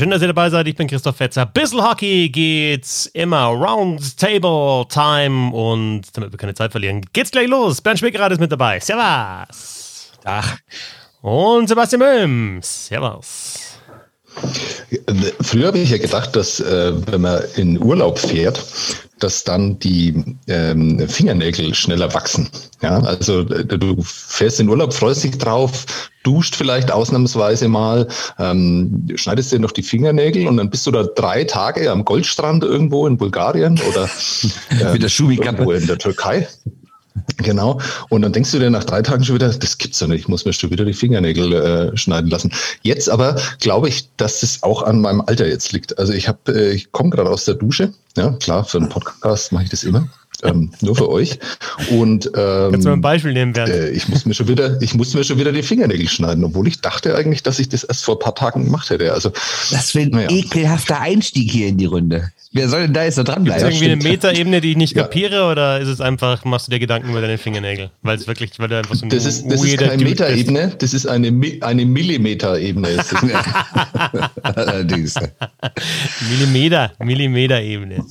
Schön, dass ihr dabei seid. Ich bin Christoph Fetzer. Bissl Hockey geht's immer. Round Table Time. Und damit wir keine Zeit verlieren, geht's gleich los. Bernd Schmickerad ist mit dabei. Servus. Ach. Und Sebastian Böhm. Servus. Früher habe ich ja gedacht, dass äh, wenn man in Urlaub fährt, dass dann die ähm, Fingernägel schneller wachsen. Ja, also äh, du fährst in Urlaub, freust dich drauf, duscht vielleicht ausnahmsweise mal, ähm, schneidest dir noch die Fingernägel und dann bist du da drei Tage am Goldstrand irgendwo in Bulgarien oder äh, Mit der irgendwo in der Türkei. Genau. Und dann denkst du dir nach drei Tagen schon wieder, das gibt's doch nicht, ich muss mir schon wieder die Fingernägel äh, schneiden lassen. Jetzt aber glaube ich, dass es auch an meinem Alter jetzt liegt. Also ich habe, äh, ich komme gerade aus der Dusche. Ja, klar, für einen Podcast mache ich das immer. Ähm, nur für euch. Und ähm, Kannst du mal ein Beispiel nehmen, Bernd? Äh, ich muss mir schon wieder, ich muss mir schon wieder die Fingernägel schneiden, obwohl ich dachte eigentlich, dass ich das erst vor ein paar Tagen gemacht hätte. Also das wäre ein naja. ekelhafter Einstieg hier in die Runde. Wer soll denn da jetzt noch dranbleiben? Ist irgendwie eine Metaebene, die ich nicht ja. kapiere, oder ist es einfach, machst du dir Gedanken über deine Fingernägel? Weil es wirklich, weil du einfach so ein Das ist, das ist keine Metaebene, das ist eine, eine Millimeter-Ebene. Allerdings. Millimeter, Millimeter-Ebene.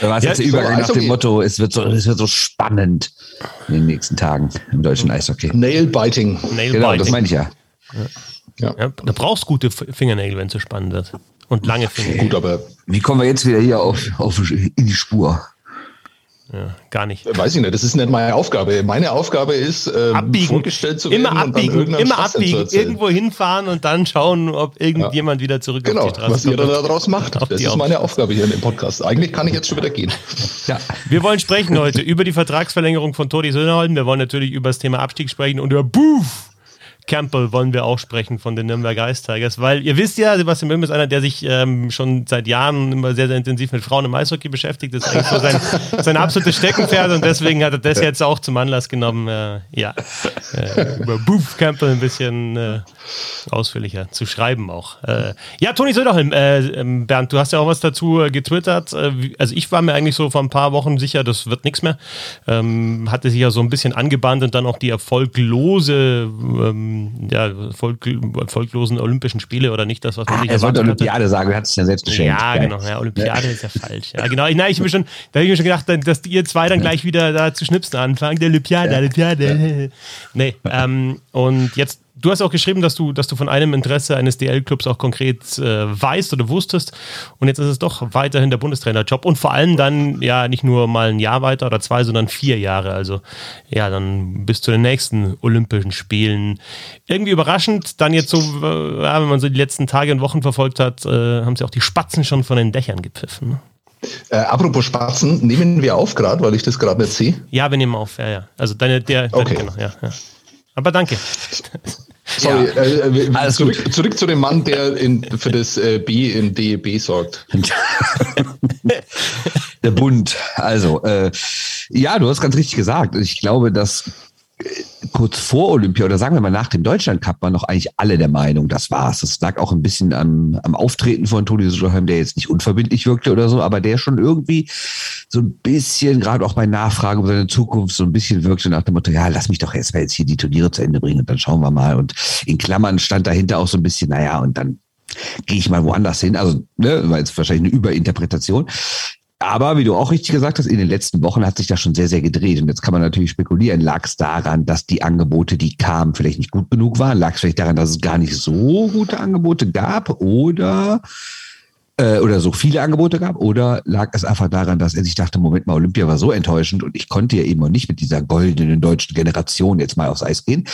Da war es ja, jetzt der Übergang so, nach dem Motto, es wird, so, es wird so spannend in den nächsten Tagen im deutschen Eishockey. Nail-Biting. Nail genau, das meine ich ja. Ja. ja. Da brauchst du gute Fingernägel, wenn es so spannend wird. Und lange Finger. Gut, aber. Wie kommen wir jetzt wieder hier auf, auf in die Spur? Ja, gar nicht. Weiß ich nicht, das ist nicht meine Aufgabe. Meine Aufgabe ist, ähm, abbiegen. vorgestellt zu werden immer abbiegen, immer abbiegen, irgendwo hinfahren und dann schauen, ob irgendjemand ja. wieder zurück genau, auf die Straße was ihr da daraus macht. Das ist meine Aufgabe hier in dem Podcast. Eigentlich kann ich jetzt schon wieder gehen. Ja. Wir wollen sprechen heute über die Vertragsverlängerung von Todi Söderholm. Wir wollen natürlich über das Thema Abstieg sprechen und über Boof Campbell wollen wir auch sprechen von den Nürnberg Ice Tigers, weil ihr wisst ja, Sebastian Böhm ist einer, der sich ähm, schon seit Jahren immer sehr, sehr intensiv mit Frauen im Eishockey beschäftigt. Das ist eigentlich so sein, sein absolutes Steckenpferd und deswegen hat er das jetzt auch zum Anlass genommen, äh, ja, äh, über Booth Campbell ein bisschen äh, ausführlicher zu schreiben auch. Äh, ja, Toni Söderholm, äh, ähm, Bernd, du hast ja auch was dazu äh, getwittert. also ich war mir eigentlich so vor ein paar Wochen sicher, das wird nichts mehr. Ähm, hatte sich ja so ein bisschen angebahnt und dann auch die erfolglose ähm, ja, Volk, erfolglosen Olympischen Spiele oder nicht das, was man ah, sich Er sollte Olympiade sagen, er hat es ja selbst geschenkt. Ja, genau, ja, Olympiade ist ja falsch. Ja, genau. Nein, ich mir schon, da habe ich mir schon gedacht, dass ihr zwei dann gleich wieder da zu schnipsen anfangen. Der Olympiade, ja. Olympiade. Nee, ähm, und jetzt du hast auch geschrieben, dass du, dass du von einem Interesse eines DL-Clubs auch konkret äh, weißt oder wusstest. Und jetzt ist es doch weiterhin der Bundestrainerjob. Und vor allem dann ja nicht nur mal ein Jahr weiter oder zwei, sondern vier Jahre. Also ja, dann bis zu den nächsten Olympischen Spielen. Irgendwie überraschend, dann jetzt so, äh, wenn man so die letzten Tage und Wochen verfolgt hat, äh, haben sie auch die Spatzen schon von den Dächern gepfiffen. Ne? Äh, apropos Spatzen, nehmen wir auf gerade, weil ich das gerade nicht sehe? Ja, wir nehmen auf, ja, ja. Also deine, der, okay. Deine, genau, ja, ja. Aber danke. Sorry, ja. äh, äh zurück, zurück, zu dem Mann, der in, für das äh, B in DEB sorgt. Der Bund. Also, äh, ja, du hast ganz richtig gesagt. Ich glaube, dass kurz vor Olympia oder sagen wir mal nach dem Deutschland Cup waren noch eigentlich alle der Meinung, das war's. Das lag auch ein bisschen am, am Auftreten von Toni Soderheim, der jetzt nicht unverbindlich wirkte oder so, aber der schon irgendwie so ein bisschen, gerade auch bei Nachfragen über seine Zukunft, so ein bisschen wirkte nach dem Motto, ja, lass mich doch erstmal jetzt hier die Turniere zu Ende bringen und dann schauen wir mal. Und in Klammern stand dahinter auch so ein bisschen, naja, und dann gehe ich mal woanders hin. Also, ne, war jetzt wahrscheinlich eine Überinterpretation. Aber wie du auch richtig gesagt hast, in den letzten Wochen hat sich das schon sehr, sehr gedreht. Und jetzt kann man natürlich spekulieren, lag es daran, dass die Angebote, die kamen, vielleicht nicht gut genug waren? Lag es vielleicht daran, dass es gar nicht so gute Angebote gab? Oder äh, oder so viele Angebote gab? Oder lag es einfach daran, dass er sich dachte, Moment mal, Olympia war so enttäuschend und ich konnte ja eben noch nicht mit dieser goldenen deutschen Generation jetzt mal aufs Eis gehen.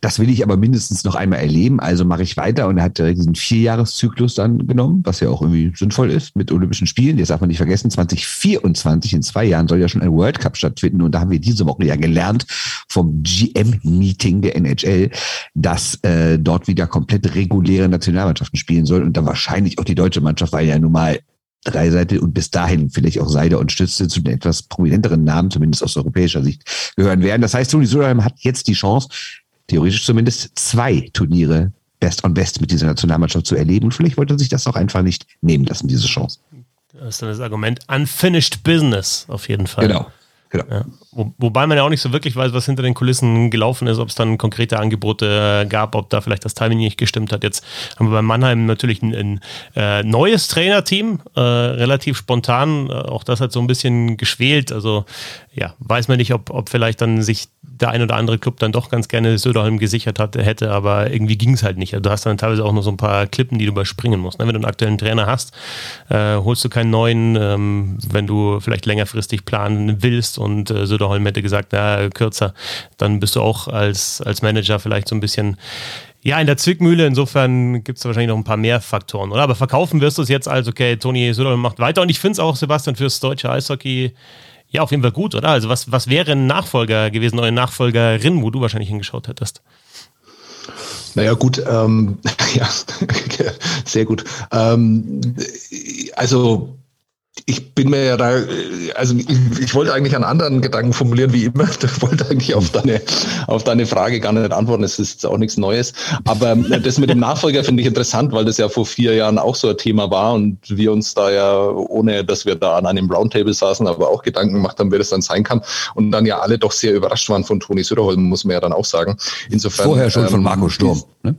Das will ich aber mindestens noch einmal erleben, also mache ich weiter und er hat diesen Vierjahreszyklus dann genommen, was ja auch irgendwie sinnvoll ist mit Olympischen Spielen. Jetzt darf man nicht vergessen, 2024 in zwei Jahren soll ja schon ein World Cup stattfinden und da haben wir diese Woche ja gelernt vom GM-Meeting der NHL, dass äh, dort wieder komplett reguläre Nationalmannschaften spielen sollen und dann wahrscheinlich auch die deutsche Mannschaft weil ja nun mal drei Seite und bis dahin vielleicht auch Seide und Stütze zu den etwas prominenteren Namen, zumindest aus europäischer Sicht, gehören werden. Das heißt, Toni Solheim hat jetzt die Chance, theoretisch zumindest zwei Turniere Best on Best mit dieser Nationalmannschaft zu erleben. Und vielleicht wollte er sich das auch einfach nicht nehmen lassen, diese Chance. Das ist dann das Argument Unfinished Business, auf jeden Fall. Genau. Genau. Ja. Wo, wobei man ja auch nicht so wirklich weiß, was hinter den Kulissen gelaufen ist, ob es dann konkrete Angebote äh, gab, ob da vielleicht das Timing nicht gestimmt hat. Jetzt haben wir bei Mannheim natürlich ein, ein äh, neues Trainerteam, äh, relativ spontan. Äh, auch das hat so ein bisschen geschwelt. Also ja, weiß man nicht, ob, ob vielleicht dann sich der ein oder andere Club dann doch ganz gerne Söderholm gesichert hatte, hätte, aber irgendwie ging es halt nicht. Also du hast dann teilweise auch noch so ein paar Klippen, die du überspringen musst. Ne? Wenn du einen aktuellen Trainer hast, äh, holst du keinen neuen, ähm, wenn du vielleicht längerfristig planen willst und äh, Söderholm hätte gesagt, na, kürzer, dann bist du auch als, als Manager vielleicht so ein bisschen ja, in der Zwickmühle, insofern gibt es wahrscheinlich noch ein paar mehr Faktoren, oder? Aber verkaufen wirst du es jetzt als, okay, Toni Söderholm macht weiter. Und ich finde es auch, Sebastian, fürs deutsche Eishockey ja, auf jeden Fall gut, oder? Also was, was wäre ein Nachfolger gewesen, eine Nachfolgerin, wo du wahrscheinlich hingeschaut hättest? Naja, gut, ähm, ja, sehr gut. Ähm, also ich bin mir ja da, also ich, ich, wollte eigentlich einen anderen Gedanken formulieren wie immer. Ich wollte eigentlich auf deine, auf deine Frage gar nicht antworten. Es ist auch nichts Neues. Aber das mit dem Nachfolger finde ich interessant, weil das ja vor vier Jahren auch so ein Thema war und wir uns da ja, ohne dass wir da an einem Roundtable saßen, aber auch Gedanken gemacht haben, wer das dann sein kann. Und dann ja alle doch sehr überrascht waren von Toni Söderholm, muss man ja dann auch sagen. Insofern. Vorher schon ähm, von Marco Sturm. Ne?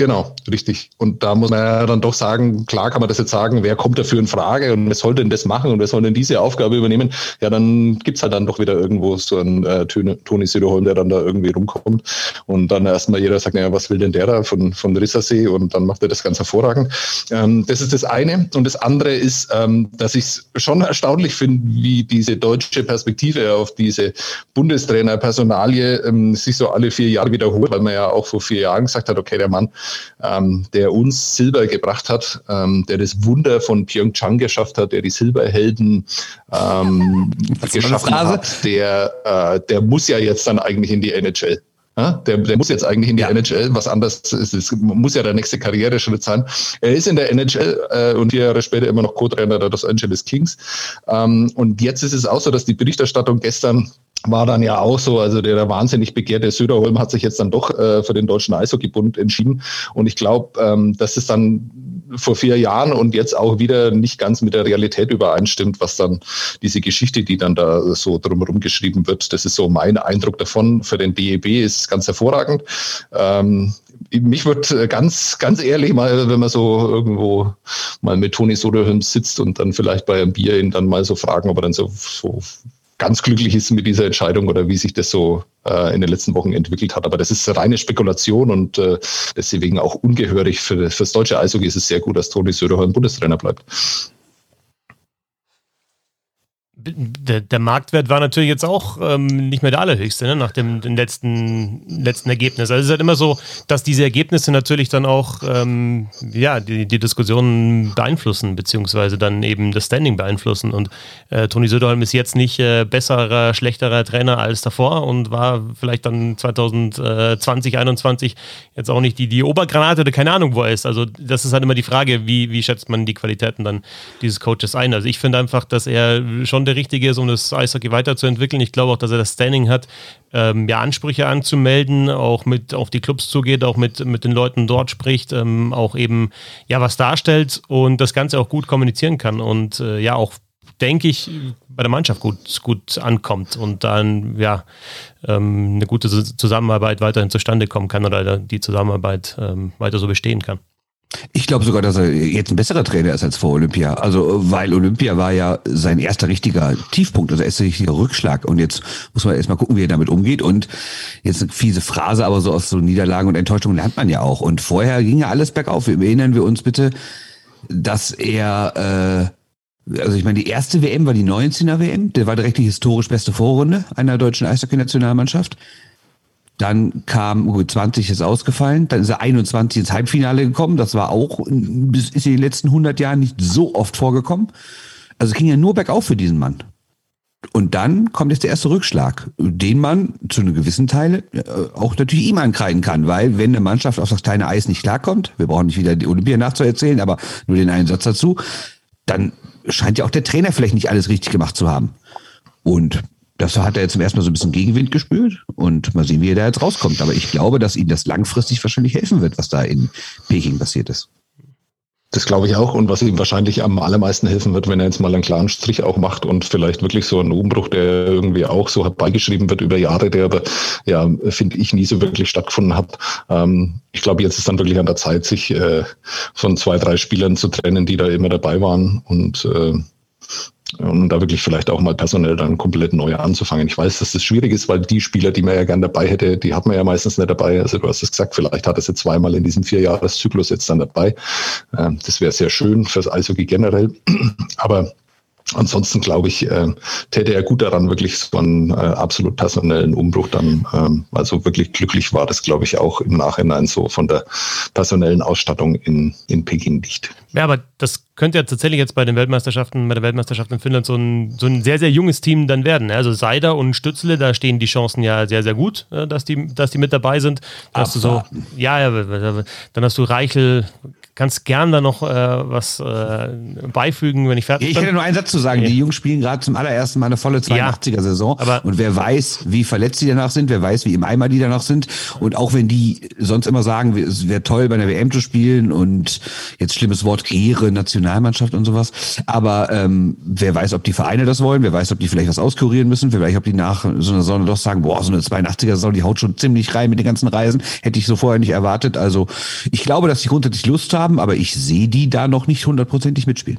Genau, richtig. Und da muss man ja dann doch sagen, klar kann man das jetzt sagen, wer kommt dafür in Frage und wer soll denn das machen und wer soll denn diese Aufgabe übernehmen? Ja, dann gibt's halt dann doch wieder irgendwo so einen äh, Toni Söderholm, der dann da irgendwie rumkommt. Und dann erstmal jeder sagt, naja, was will denn der da von, von Rissersee? Und dann macht er das ganz hervorragend. Ähm, das ist das eine. Und das andere ist, ähm, dass ich es schon erstaunlich finde, wie diese deutsche Perspektive auf diese Bundestrainer-Personalie ähm, sich so alle vier Jahre wiederholt, weil man ja auch vor vier Jahren gesagt hat, okay, der Mann ähm, der uns Silber gebracht hat, ähm, der das Wunder von Pyeongchang geschafft hat, der die Silberhelden ähm, geschaffen hat, der, äh, der muss ja jetzt dann eigentlich in die NHL. Der, der muss jetzt eigentlich in die ja. NHL, was anders ist, es muss ja der nächste Karriereschritt sein. Er ist in der NHL äh, und vier Jahre später immer noch Co-Trainer der Los Angeles Kings. Ähm, und jetzt ist es auch so, dass die Berichterstattung gestern war dann ja auch so, also der, der wahnsinnig begehrte Söderholm hat sich jetzt dann doch äh, für den Deutschen Eishockeybund entschieden. Und ich glaube, ähm, dass es dann vor vier Jahren und jetzt auch wieder nicht ganz mit der Realität übereinstimmt, was dann diese Geschichte, die dann da so drumherum geschrieben wird, das ist so mein Eindruck davon. Für den DEB ist ganz hervorragend. Ähm, mich würde ganz, ganz ehrlich mal, wenn man so irgendwo mal mit Toni Soderholm sitzt und dann vielleicht bei einem Bier ihn dann mal so fragen, ob er dann so, so ganz glücklich ist mit dieser Entscheidung oder wie sich das so äh, in den letzten Wochen entwickelt hat. Aber das ist reine Spekulation und äh, deswegen auch ungehörig. Für, das deutsche Eishockey ist es sehr gut, dass Toni Söderholm Bundestrainer bleibt der, der, Marktwert war natürlich jetzt auch ähm, nicht mehr der allerhöchste, ne, nach dem, dem letzten, letzten Ergebnis. Also es ist halt immer so, dass diese Ergebnisse natürlich dann auch ähm, ja, die, die Diskussionen beeinflussen, beziehungsweise dann eben das Standing beeinflussen. Und äh, Toni Söderholm ist jetzt nicht äh, besserer, schlechterer Trainer als davor und war vielleicht dann 2020, 2021 jetzt auch nicht die, die Obergranate oder keine Ahnung, wo er ist. Also das ist halt immer die Frage, wie, wie schätzt man die Qualitäten dann dieses Coaches ein. Also ich finde einfach, dass er schon der Richtige ist, um das Eishockey weiterzuentwickeln. Ich glaube auch, dass er das Standing hat, ähm, ja, Ansprüche anzumelden, auch mit auf die Clubs zugeht, auch mit, mit den Leuten dort spricht, ähm, auch eben ja was darstellt und das Ganze auch gut kommunizieren kann und äh, ja auch denke ich, bei der Mannschaft gut, gut ankommt und dann ja ähm, eine gute Zusammenarbeit weiterhin zustande kommen kann oder die Zusammenarbeit ähm, weiter so bestehen kann. Ich glaube sogar, dass er jetzt ein besserer Trainer ist als vor Olympia. Also, weil Olympia war ja sein erster richtiger Tiefpunkt, also erster richtiger Rückschlag. Und jetzt muss man erstmal gucken, wie er damit umgeht. Und jetzt eine fiese Phrase, aber so aus so Niederlagen und Enttäuschungen lernt man ja auch. Und vorher ging ja alles bergauf. Erinnern wir uns bitte, dass er, äh, also ich meine, die erste WM war die 19er WM. Der war direkt die historisch beste Vorrunde einer deutschen Eishockey-Nationalmannschaft. Dann kam, gut, 20 ist ausgefallen. Dann ist er 21 ins Halbfinale gekommen. Das war auch, ist in den letzten 100 Jahren nicht so oft vorgekommen. Also es ging ja nur bergauf für diesen Mann. Und dann kommt jetzt der erste Rückschlag, den man zu einem gewissen Teil äh, auch natürlich ihm ankreiden kann, weil wenn eine Mannschaft auf das kleine Eis nicht klarkommt, wir brauchen nicht wieder die Olympia nachzuerzählen, aber nur den einen Satz dazu, dann scheint ja auch der Trainer vielleicht nicht alles richtig gemacht zu haben. Und das hat er jetzt zum ersten Mal so ein bisschen Gegenwind gespürt und mal sehen, wie er da jetzt rauskommt. Aber ich glaube, dass ihm das langfristig wahrscheinlich helfen wird, was da in Peking passiert ist. Das glaube ich auch. Und was ihm wahrscheinlich am allermeisten helfen wird, wenn er jetzt mal einen klaren Strich auch macht und vielleicht wirklich so einen Umbruch, der irgendwie auch so herbeigeschrieben wird über Jahre, der aber, ja, finde ich, nie so wirklich stattgefunden hat. Ähm, ich glaube, jetzt ist dann wirklich an der Zeit, sich äh, von zwei, drei Spielern zu trennen, die da immer dabei waren und äh, und da wirklich vielleicht auch mal personell dann komplett neu anzufangen. Ich weiß, dass das schwierig ist, weil die Spieler, die man ja gern dabei hätte, die hat man ja meistens nicht dabei. Also du hast es gesagt, vielleicht hat er sie zweimal in diesem Vierjahreszyklus jetzt dann dabei. Ähm, das wäre sehr schön fürs Eishockey generell. Aber Ansonsten glaube ich, äh, täte er gut daran, wirklich so einen äh, absolut personellen Umbruch dann, ähm, also wirklich glücklich war das, glaube ich, auch im Nachhinein so von der personellen Ausstattung in, in Peking nicht. Ja, aber das könnte ja tatsächlich jetzt bei den Weltmeisterschaften, bei der Weltmeisterschaft in Finnland so ein, so ein sehr, sehr junges Team dann werden. Ne? Also Seider und Stützle, da stehen die Chancen ja sehr, sehr gut, äh, dass die, dass die mit dabei sind. Hast du so, ja, ja, dann hast du Reichel, kannst gern da noch äh, was äh, beifügen, wenn ich fertig bin. Ich hätte nur einen Satz zu sagen. Die Jungs spielen gerade zum allerersten Mal eine volle 82er-Saison. Ja, und wer weiß, wie verletzt die danach sind, wer weiß, wie im Eimer die danach sind. Und auch wenn die sonst immer sagen, es wäre toll, bei einer WM zu spielen und jetzt schlimmes Wort, Ehre, Nationalmannschaft und sowas. Aber ähm, wer weiß, ob die Vereine das wollen, wer weiß, ob die vielleicht was auskurieren müssen, wer weiß, ob die nach so einer Sonne doch sagen, boah, so eine 82er-Saison, die haut schon ziemlich rein mit den ganzen Reisen. Hätte ich so vorher nicht erwartet. Also ich glaube, dass die grundsätzlich Lust haben, aber ich sehe die da noch nicht hundertprozentig mitspielen.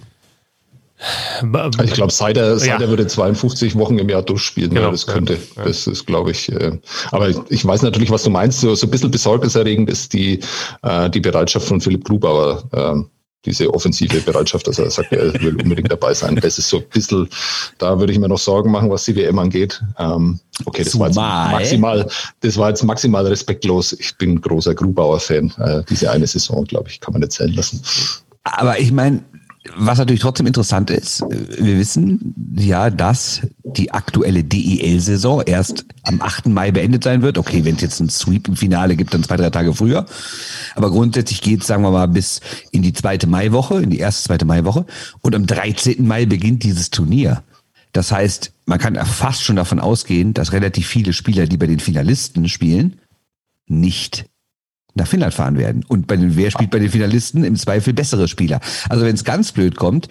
Also ich glaube, Seider, Seider ja. würde 52 Wochen im Jahr durchspielen. Genau. Ja, das könnte. Ja. Das ist, glaube ich. Äh, aber ich weiß natürlich, was du meinst. So, so ein bisschen besorgniserregend ist die, äh, die Bereitschaft von Philipp Grubauer. Äh, diese offensive Bereitschaft, dass er sagt, er will unbedingt dabei sein. Das ist so ein bisschen, da würde ich mir noch Sorgen machen, was die WM angeht. Ähm, okay, das Zumal. war jetzt maximal, das war jetzt maximal respektlos. Ich bin großer Grubauer-Fan. Äh, diese eine Saison, glaube ich, kann man nicht zählen lassen. Aber ich meine, was natürlich trotzdem interessant ist, wir wissen ja, dass die aktuelle DEL-Saison erst am 8. Mai beendet sein wird. Okay, wenn es jetzt ein Sweep im Finale gibt, dann zwei, drei Tage früher. Aber grundsätzlich geht es, sagen wir mal, bis in die zweite Maiwoche, in die erste zweite Maiwoche. Und am 13. Mai beginnt dieses Turnier. Das heißt, man kann fast schon davon ausgehen, dass relativ viele Spieler, die bei den Finalisten spielen, nicht nach Finnland fahren werden. Und bei den, wer spielt bei den Finalisten? Im Zweifel bessere Spieler. Also wenn es ganz blöd kommt,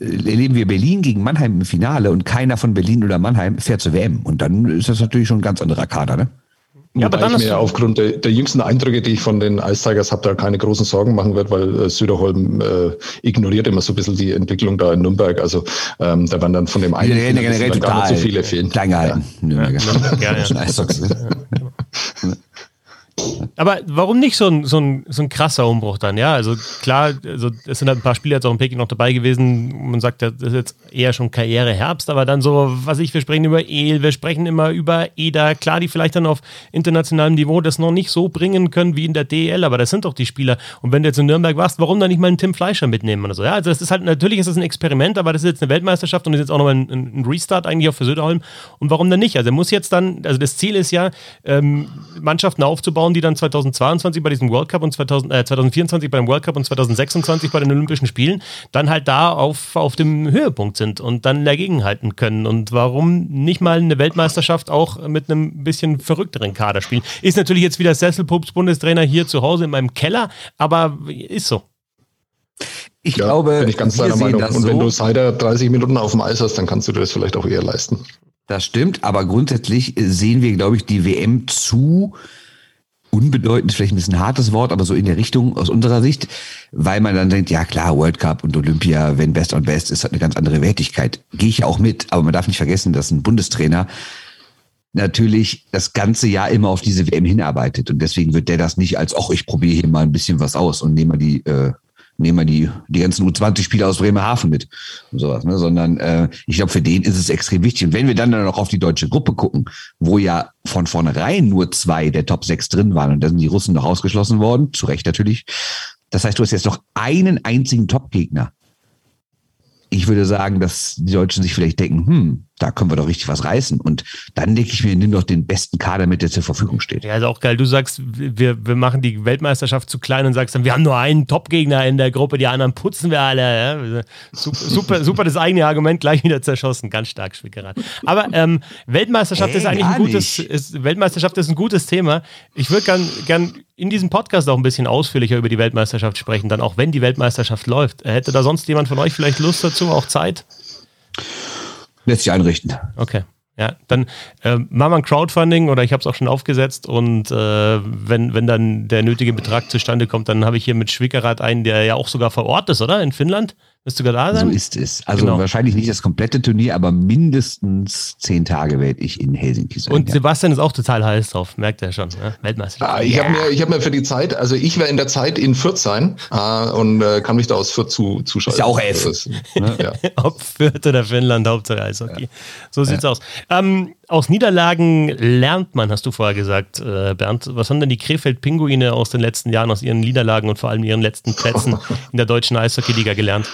äh, erleben wir Berlin gegen Mannheim im Finale und keiner von Berlin oder Mannheim fährt zur WM. Und dann ist das natürlich schon ein ganz anderer Kader, ne? Ja, aber dann ich mir aufgrund der, der, jüngsten Eindrücke, die ich von den Ice Tigers habe, da keine großen Sorgen machen wird, weil äh, Süderholm äh, ignoriert immer so ein bisschen die Entwicklung da in Nürnberg. Also ähm, da werden dann von dem einen ja, generell gar nicht so viele fehlen. Klein gehalten. Ja. Ja. Ja. Aber warum nicht so ein, so, ein, so ein krasser Umbruch dann? Ja, also klar, also es sind halt ein paar Spieler jetzt auch in Peking noch dabei gewesen. Man sagt, das ist jetzt eher schon Karriereherbst, aber dann so, was ich, wir sprechen über El, wir sprechen immer über Eda. Klar, die vielleicht dann auf internationalem Niveau das noch nicht so bringen können wie in der DL, aber das sind doch die Spieler. Und wenn du jetzt in Nürnberg warst, warum dann nicht mal einen Tim Fleischer mitnehmen oder so? Ja, also das ist halt, natürlich ist das ein Experiment, aber das ist jetzt eine Weltmeisterschaft und ist jetzt auch nochmal ein, ein Restart eigentlich auch für Söderholm. Und warum dann nicht? Also er muss jetzt dann, also das Ziel ist ja, ähm, Mannschaften aufzubauen, Frauen, die dann 2022 bei diesem World Cup und 2000, äh, 2024 beim World Cup und 2026 bei den Olympischen Spielen dann halt da auf, auf dem Höhepunkt sind und dann dagegenhalten können. Und warum nicht mal eine Weltmeisterschaft auch mit einem bisschen verrückteren Kader spielen? Ist natürlich jetzt wieder Sesselpups Bundestrainer hier zu Hause in meinem Keller, aber ist so. Ich ja, glaube, bin ich ganz deiner Meinung. Und so. wenn du Seider 30 Minuten auf dem Eis hast, dann kannst du dir das vielleicht auch eher leisten. Das stimmt, aber grundsätzlich sehen wir, glaube ich, die WM zu unbedeutend, vielleicht ein bisschen hartes Wort, aber so in der Richtung aus unserer Sicht, weil man dann denkt, ja klar, World Cup und Olympia, wenn Best on Best, ist halt eine ganz andere Wertigkeit. Gehe ich auch mit, aber man darf nicht vergessen, dass ein Bundestrainer natürlich das ganze Jahr immer auf diese WM hinarbeitet und deswegen wird der das nicht als, ach, ich probiere hier mal ein bisschen was aus und nehme mal die äh, nehmen wir die, die ganzen U20-Spieler aus Bremerhaven mit und sowas, ne? sondern äh, ich glaube, für den ist es extrem wichtig. Und wenn wir dann noch auf die deutsche Gruppe gucken, wo ja von vornherein nur zwei der Top 6 drin waren und da sind die Russen noch ausgeschlossen worden, zu Recht natürlich. Das heißt, du hast jetzt noch einen einzigen Top-Gegner. Ich würde sagen, dass die Deutschen sich vielleicht denken, hm, da können wir doch richtig was reißen. Und dann denke ich mir, nimm doch den besten Kader mit, der zur Verfügung steht. Ja, ist auch geil. Du sagst, wir, wir machen die Weltmeisterschaft zu klein und sagst dann, wir haben nur einen Top-Gegner in der Gruppe, die anderen putzen wir alle. Ja? Super, super, super, das eigene Argument gleich wieder zerschossen. Ganz stark, Schwickerat. Aber ähm, Weltmeisterschaft hey, ist eigentlich ein gutes, ist, Weltmeisterschaft ist ein gutes Thema. Ich würde gern, gern in diesem Podcast auch ein bisschen ausführlicher über die Weltmeisterschaft sprechen, dann auch wenn die Weltmeisterschaft läuft. Hätte da sonst jemand von euch vielleicht Lust dazu, auch Zeit? Lässt sich einrichten. Okay. Ja, dann äh, machen wir ein Crowdfunding oder ich habe es auch schon aufgesetzt und äh, wenn, wenn dann der nötige Betrag zustande kommt, dann habe ich hier mit Schwickerath einen, der ja auch sogar vor Ort ist, oder? In Finnland? Wirst du sogar da sein? So ist es. Also genau. wahrscheinlich nicht das komplette Turnier, aber mindestens zehn Tage werde ich in Helsinki sein. Und ja. Sebastian ist auch total heiß drauf, merkt er schon. Ne? Weltmeister. Ah, ich ja. habe mir, hab mir für die Zeit, also ich werde in der Zeit in Fürth sein äh, und äh, kann mich da aus Fürth zu, zuschalten. Ist ja auch elf. ne? ja. Ob Fürth oder Finnland, Hauptsache Eishockey. Ja. So sieht's aus. Ähm, aus Niederlagen lernt man, hast du vorher gesagt, äh, Bernd. Was haben denn die Krefeld-Pinguine aus den letzten Jahren, aus ihren Niederlagen und vor allem ihren letzten Plätzen in der deutschen Eishockey-Liga gelernt?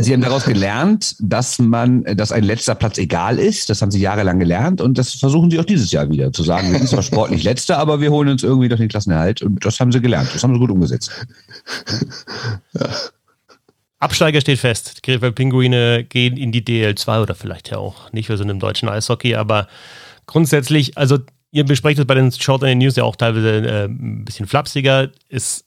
Sie haben daraus gelernt, dass man, dass ein letzter Platz egal ist. Das haben sie jahrelang gelernt und das versuchen sie auch dieses Jahr wieder zu sagen. Wir sind zwar sportlich letzter, aber wir holen uns irgendwie doch den Klassenerhalt und das haben sie gelernt. Das haben sie gut umgesetzt. Ja. Absteiger steht fest. Die Krefeld Pinguine gehen in die DL2 oder vielleicht ja auch nicht, wir sind im deutschen Eishockey, aber grundsätzlich, also ihr besprecht es bei den Short the News ja auch teilweise äh, ein bisschen flapsiger. Es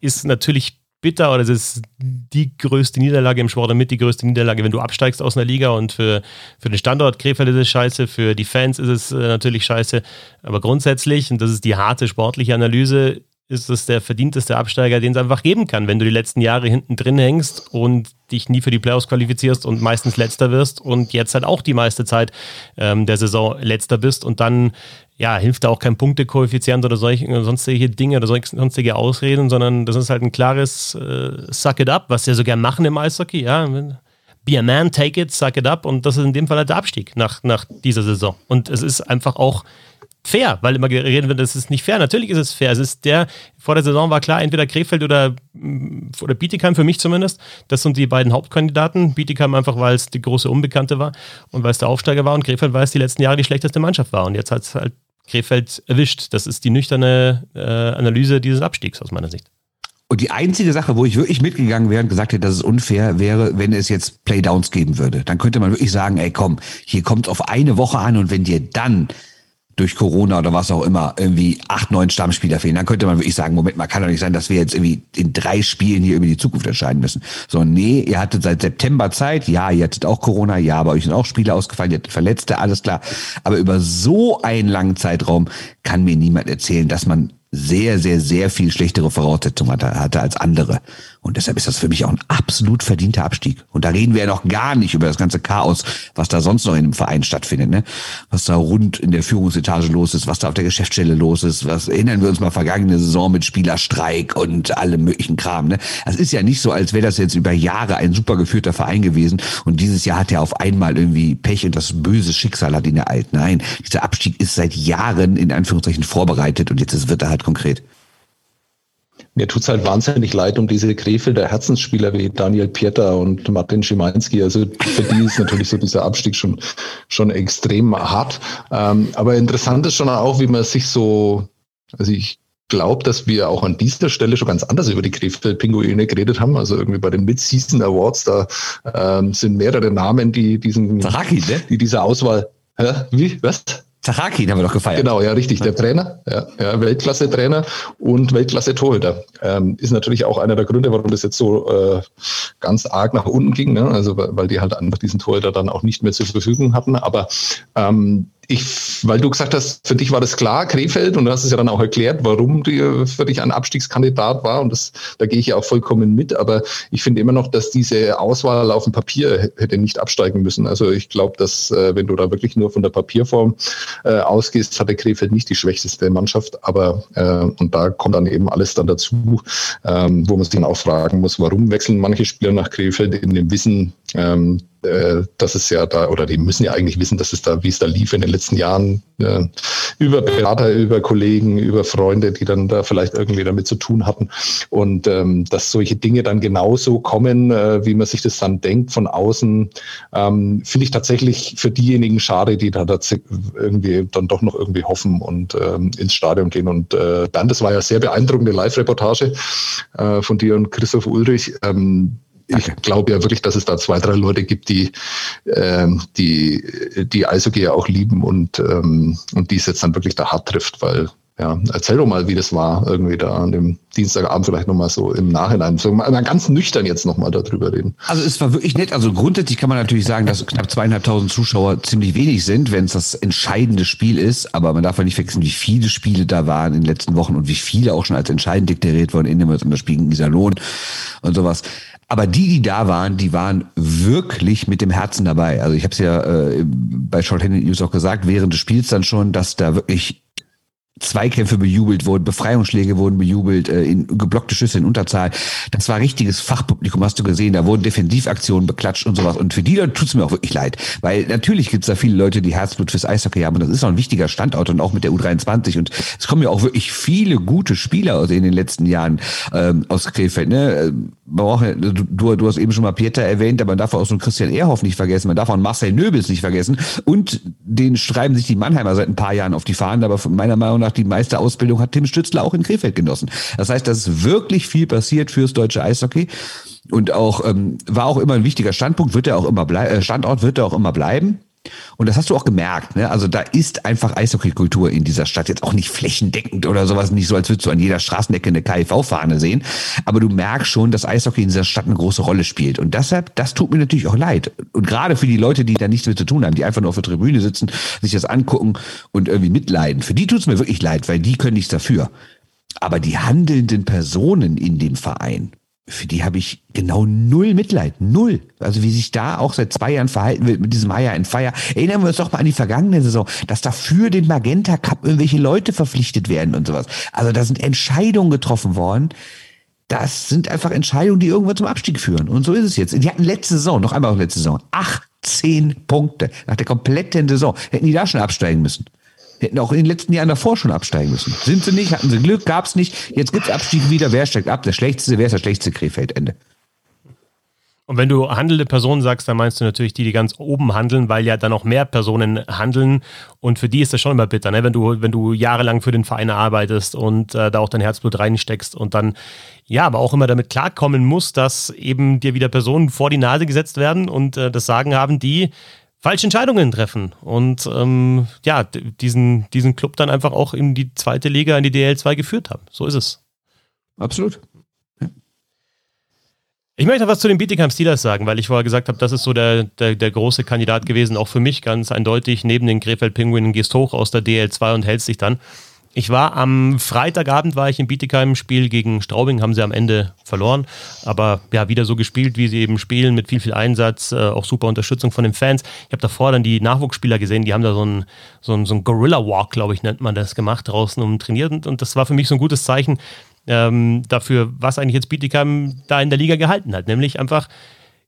ist natürlich bitter oder es ist die größte Niederlage im Sport, damit die größte Niederlage, wenn du absteigst aus einer Liga und für, für den Standort Krefeld ist es scheiße, für die Fans ist es äh, natürlich scheiße, aber grundsätzlich, und das ist die harte sportliche Analyse, ist es der verdienteste Absteiger, den es einfach geben kann, wenn du die letzten Jahre hinten drin hängst und dich nie für die Playoffs qualifizierst und meistens letzter wirst und jetzt halt auch die meiste Zeit ähm, der Saison letzter bist und dann ja, hilft da auch kein Punktekoeffizient oder solche sonstige Dinge oder sonstige Ausreden, sondern das ist halt ein klares äh, Suck it up, was wir so gern machen im Eishockey, ja. Be a man, take it, suck it up und das ist in dem Fall halt der Abstieg nach, nach dieser Saison. Und es ist einfach auch fair, weil immer geredet wird, das ist nicht fair. Natürlich ist es fair. Es ist der, vor der Saison war klar, entweder Krefeld oder, mm, oder Bietigheim, für mich zumindest. Das sind die beiden Hauptkandidaten. Bietigheim einfach, weil es die große Unbekannte war und weil es der Aufsteiger war und Krefeld, weil es die letzten Jahre die schlechteste Mannschaft war. Und jetzt hat es halt Krefeld erwischt. Das ist die nüchterne äh, Analyse dieses Abstiegs aus meiner Sicht. Und die einzige Sache, wo ich wirklich mitgegangen wäre und gesagt hätte, dass es unfair wäre, wenn es jetzt Playdowns geben würde. Dann könnte man wirklich sagen, ey komm, hier kommt auf eine Woche an und wenn dir dann durch Corona oder was auch immer irgendwie acht, neun Stammspieler fehlen, dann könnte man wirklich sagen, Moment mal, kann doch nicht sein, dass wir jetzt irgendwie in drei Spielen hier über die Zukunft entscheiden müssen. So, nee, ihr hattet seit September Zeit, ja, ihr hattet auch Corona, ja, bei euch sind auch Spieler ausgefallen, ihr hattet Verletzte, alles klar. Aber über so einen langen Zeitraum kann mir niemand erzählen, dass man sehr, sehr, sehr viel schlechtere Voraussetzungen hatte, hatte als andere. Und deshalb ist das für mich auch ein absolut verdienter Abstieg. Und da reden wir ja noch gar nicht über das ganze Chaos, was da sonst noch in dem Verein stattfindet, ne? Was da rund in der Führungsetage los ist, was da auf der Geschäftsstelle los ist, was erinnern wir uns mal vergangene Saison mit Spielerstreik und allem möglichen Kram, ne? Es ist ja nicht so, als wäre das jetzt über Jahre ein super geführter Verein gewesen und dieses Jahr hat er auf einmal irgendwie Pech und das böse Schicksal hat ihn ereilt. Nein, dieser Abstieg ist seit Jahren in Anführungszeichen vorbereitet und jetzt wird er halt konkret. Mir tut's halt wahnsinnig leid um diese Krefelder Herzensspieler wie Daniel Pieter und Martin Schimanski. Also für die ist natürlich so dieser Abstieg schon, schon extrem hart. Ähm, aber interessant ist schon auch, wie man sich so, also ich glaube, dass wir auch an dieser Stelle schon ganz anders über die Krefeld-Pinguine geredet haben. Also irgendwie bei den Mid-Season Awards, da ähm, sind mehrere Namen, die diesen, Zaraki, ne? die diese Auswahl, hä? wie, was? Zachaki haben wir doch gefeiert. Genau, ja, richtig. Der Trainer, ja, ja Weltklasse-Trainer und Weltklasse-Torhüter. Ähm, ist natürlich auch einer der Gründe, warum das jetzt so äh, ganz arg nach unten ging. Ne? Also weil die halt einfach diesen Torhüter dann auch nicht mehr zur Verfügung hatten. Aber ähm, ich, weil du gesagt hast, für dich war das klar, Krefeld, und du hast es ja dann auch erklärt, warum die für dich ein Abstiegskandidat war, und das, da gehe ich ja auch vollkommen mit, aber ich finde immer noch, dass diese Auswahl auf dem Papier hätte nicht absteigen müssen. Also ich glaube, dass äh, wenn du da wirklich nur von der Papierform äh, ausgehst, hatte Krefeld nicht die schwächste Mannschaft, aber äh, und da kommt dann eben alles dann dazu, ähm, wo man sich dann auch fragen muss, warum wechseln manche Spieler nach Krefeld in dem Wissen, Ähm, äh, dass es ja da, oder die müssen ja eigentlich wissen, dass es da, wie es da lief in den letzten Jahren, äh, über Berater, über Kollegen, über Freunde, die dann da vielleicht irgendwie damit zu tun hatten. Und ähm, dass solche Dinge dann genauso kommen, äh, wie man sich das dann denkt von außen, ähm, finde ich tatsächlich für diejenigen schade, die da irgendwie dann doch noch irgendwie hoffen und ähm, ins Stadion gehen. Und äh, dann, das war ja sehr beeindruckende Live-Reportage äh, von dir und Christoph Ulrich. Ähm, ich glaube ja wirklich, dass es da zwei, drei Leute gibt, die, ähm, die, die Eishockey ja auch lieben und, ähm, und die es jetzt dann wirklich da hart trifft, weil ja, erzähl doch mal, wie das war, irgendwie da an dem Dienstagabend vielleicht nochmal so im Nachhinein, so mal ganz nüchtern jetzt nochmal darüber reden. Also es war wirklich nett. Also grundsätzlich kann man natürlich sagen, dass knapp zweieinhalbtausend Zuschauer ziemlich wenig sind, wenn es das entscheidende Spiel ist. Aber man darf ja nicht vergessen, wie viele Spiele da waren in den letzten Wochen und wie viele auch schon als entscheidend deklariert wurden, in dem das Spiel gegen Iserlohn und sowas. Aber die, die da waren, die waren wirklich mit dem Herzen dabei. Also ich habe es ja äh, bei Shorthanded News auch gesagt, während des Spiels dann schon, dass da wirklich Zweikämpfe bejubelt wurden, Befreiungsschläge wurden bejubelt, äh, in geblockte Schüsse in Unterzahl. Das war richtiges Fachpublikum, hast du gesehen. Da wurden Defensivaktionen beklatscht und sowas. Und für die tut's mir auch wirklich leid. Weil natürlich gibt's da viele Leute, die Herzblut fürs Eishockey haben. Und das ist auch ein wichtiger Standort und auch mit der U23. Und es kommen ja auch wirklich viele gute Spieler aus in den letzten Jahren ähm, aus Krefeld. Ne? Man braucht, du, du hast eben schon mal Peter erwähnt, aber man darf auch so einen Christian Ehrhoff nicht vergessen. Man darf auch Marcel Nöbels nicht vergessen. Und den schreiben sich die Mannheimer seit ein paar Jahren auf die Fahnen. Aber meiner Meinung nach nach die meiste Ausbildung hat Tim Stützler auch in Krefeld genossen. Das heißt, da ist wirklich viel passiert fürs deutsche Eishockey und auch ähm, war auch immer ein wichtiger Standpunkt, wird er auch immer blei äh, Standort wird er auch immer bleiben. Und das hast du auch gemerkt, ne? Also da ist einfach Eishockey-Kultur in dieser Stadt jetzt auch nicht flächendeckend oder sowas, nicht so, als würdest du an jeder Straßenecke eine KIV-Fahne sehen. Aber du merkst schon, dass Eishockey in dieser Stadt eine große Rolle spielt. Und deshalb, das tut mir natürlich auch leid. Und gerade für die Leute, die da nichts mit zu tun haben, die einfach nur auf der Tribüne sitzen, sich das angucken und irgendwie mitleiden. Für die tut's mir wirklich leid, weil die können nichts dafür. Aber die handelnden Personen in dem Verein, für die habe ich genau null Mitleid. Null. Also wie sich da auch seit zwei Jahren verhalten wird mit diesem Hire and Fire. Erinnern wir uns doch mal an die vergangene Saison, dass da für den Magenta Cup irgendwelche Leute verpflichtet werden und sowas. Also da sind Entscheidungen getroffen worden. Das sind einfach Entscheidungen, die irgendwann zum Abstieg führen. Und so ist es jetzt. Die hatten letzte Saison, noch einmal auch letzte Saison, 18 Punkte nach der kompletten Saison. Hätten die da schon absteigen müssen. Hätten auch in den letzten Jahren davor schon absteigen müssen. Sind sie nicht, hatten sie Glück, gab es nicht. Jetzt gibt es Abstieg wieder. Wer steigt ab? Der schlechteste, wer ist der schlechteste Krefeld? Ende. Und wenn du handelnde Personen sagst, dann meinst du natürlich die, die ganz oben handeln, weil ja dann auch mehr Personen handeln. Und für die ist das schon immer bitter, ne? wenn, du, wenn du jahrelang für den Verein arbeitest und äh, da auch dein Herzblut reinsteckst und dann, ja, aber auch immer damit klarkommen musst, dass eben dir wieder Personen vor die Nase gesetzt werden und äh, das Sagen haben, die falsche Entscheidungen treffen und ähm, ja, diesen, diesen Club dann einfach auch in die zweite Liga, in die DL2 geführt haben. So ist es. Absolut. Ich möchte noch was zu den Bietigheim Steelers sagen, weil ich vorher gesagt habe, das ist so der, der, der, große Kandidat gewesen, auch für mich ganz eindeutig. Neben den Krefeld Penguinen gehst hoch aus der DL2 und hältst dich dann. Ich war am Freitagabend, war ich in Bietigheim, Spiel gegen Straubing, haben sie am Ende verloren, aber ja, wieder so gespielt, wie sie eben spielen, mit viel, viel Einsatz, äh, auch super Unterstützung von den Fans. Ich habe davor dann die Nachwuchsspieler gesehen, die haben da so ein, so ein, so ein Gorilla-Walk, glaube ich, nennt man das, gemacht draußen und trainiert. Und, und das war für mich so ein gutes Zeichen ähm, dafür, was eigentlich jetzt Bietigheim da in der Liga gehalten hat, nämlich einfach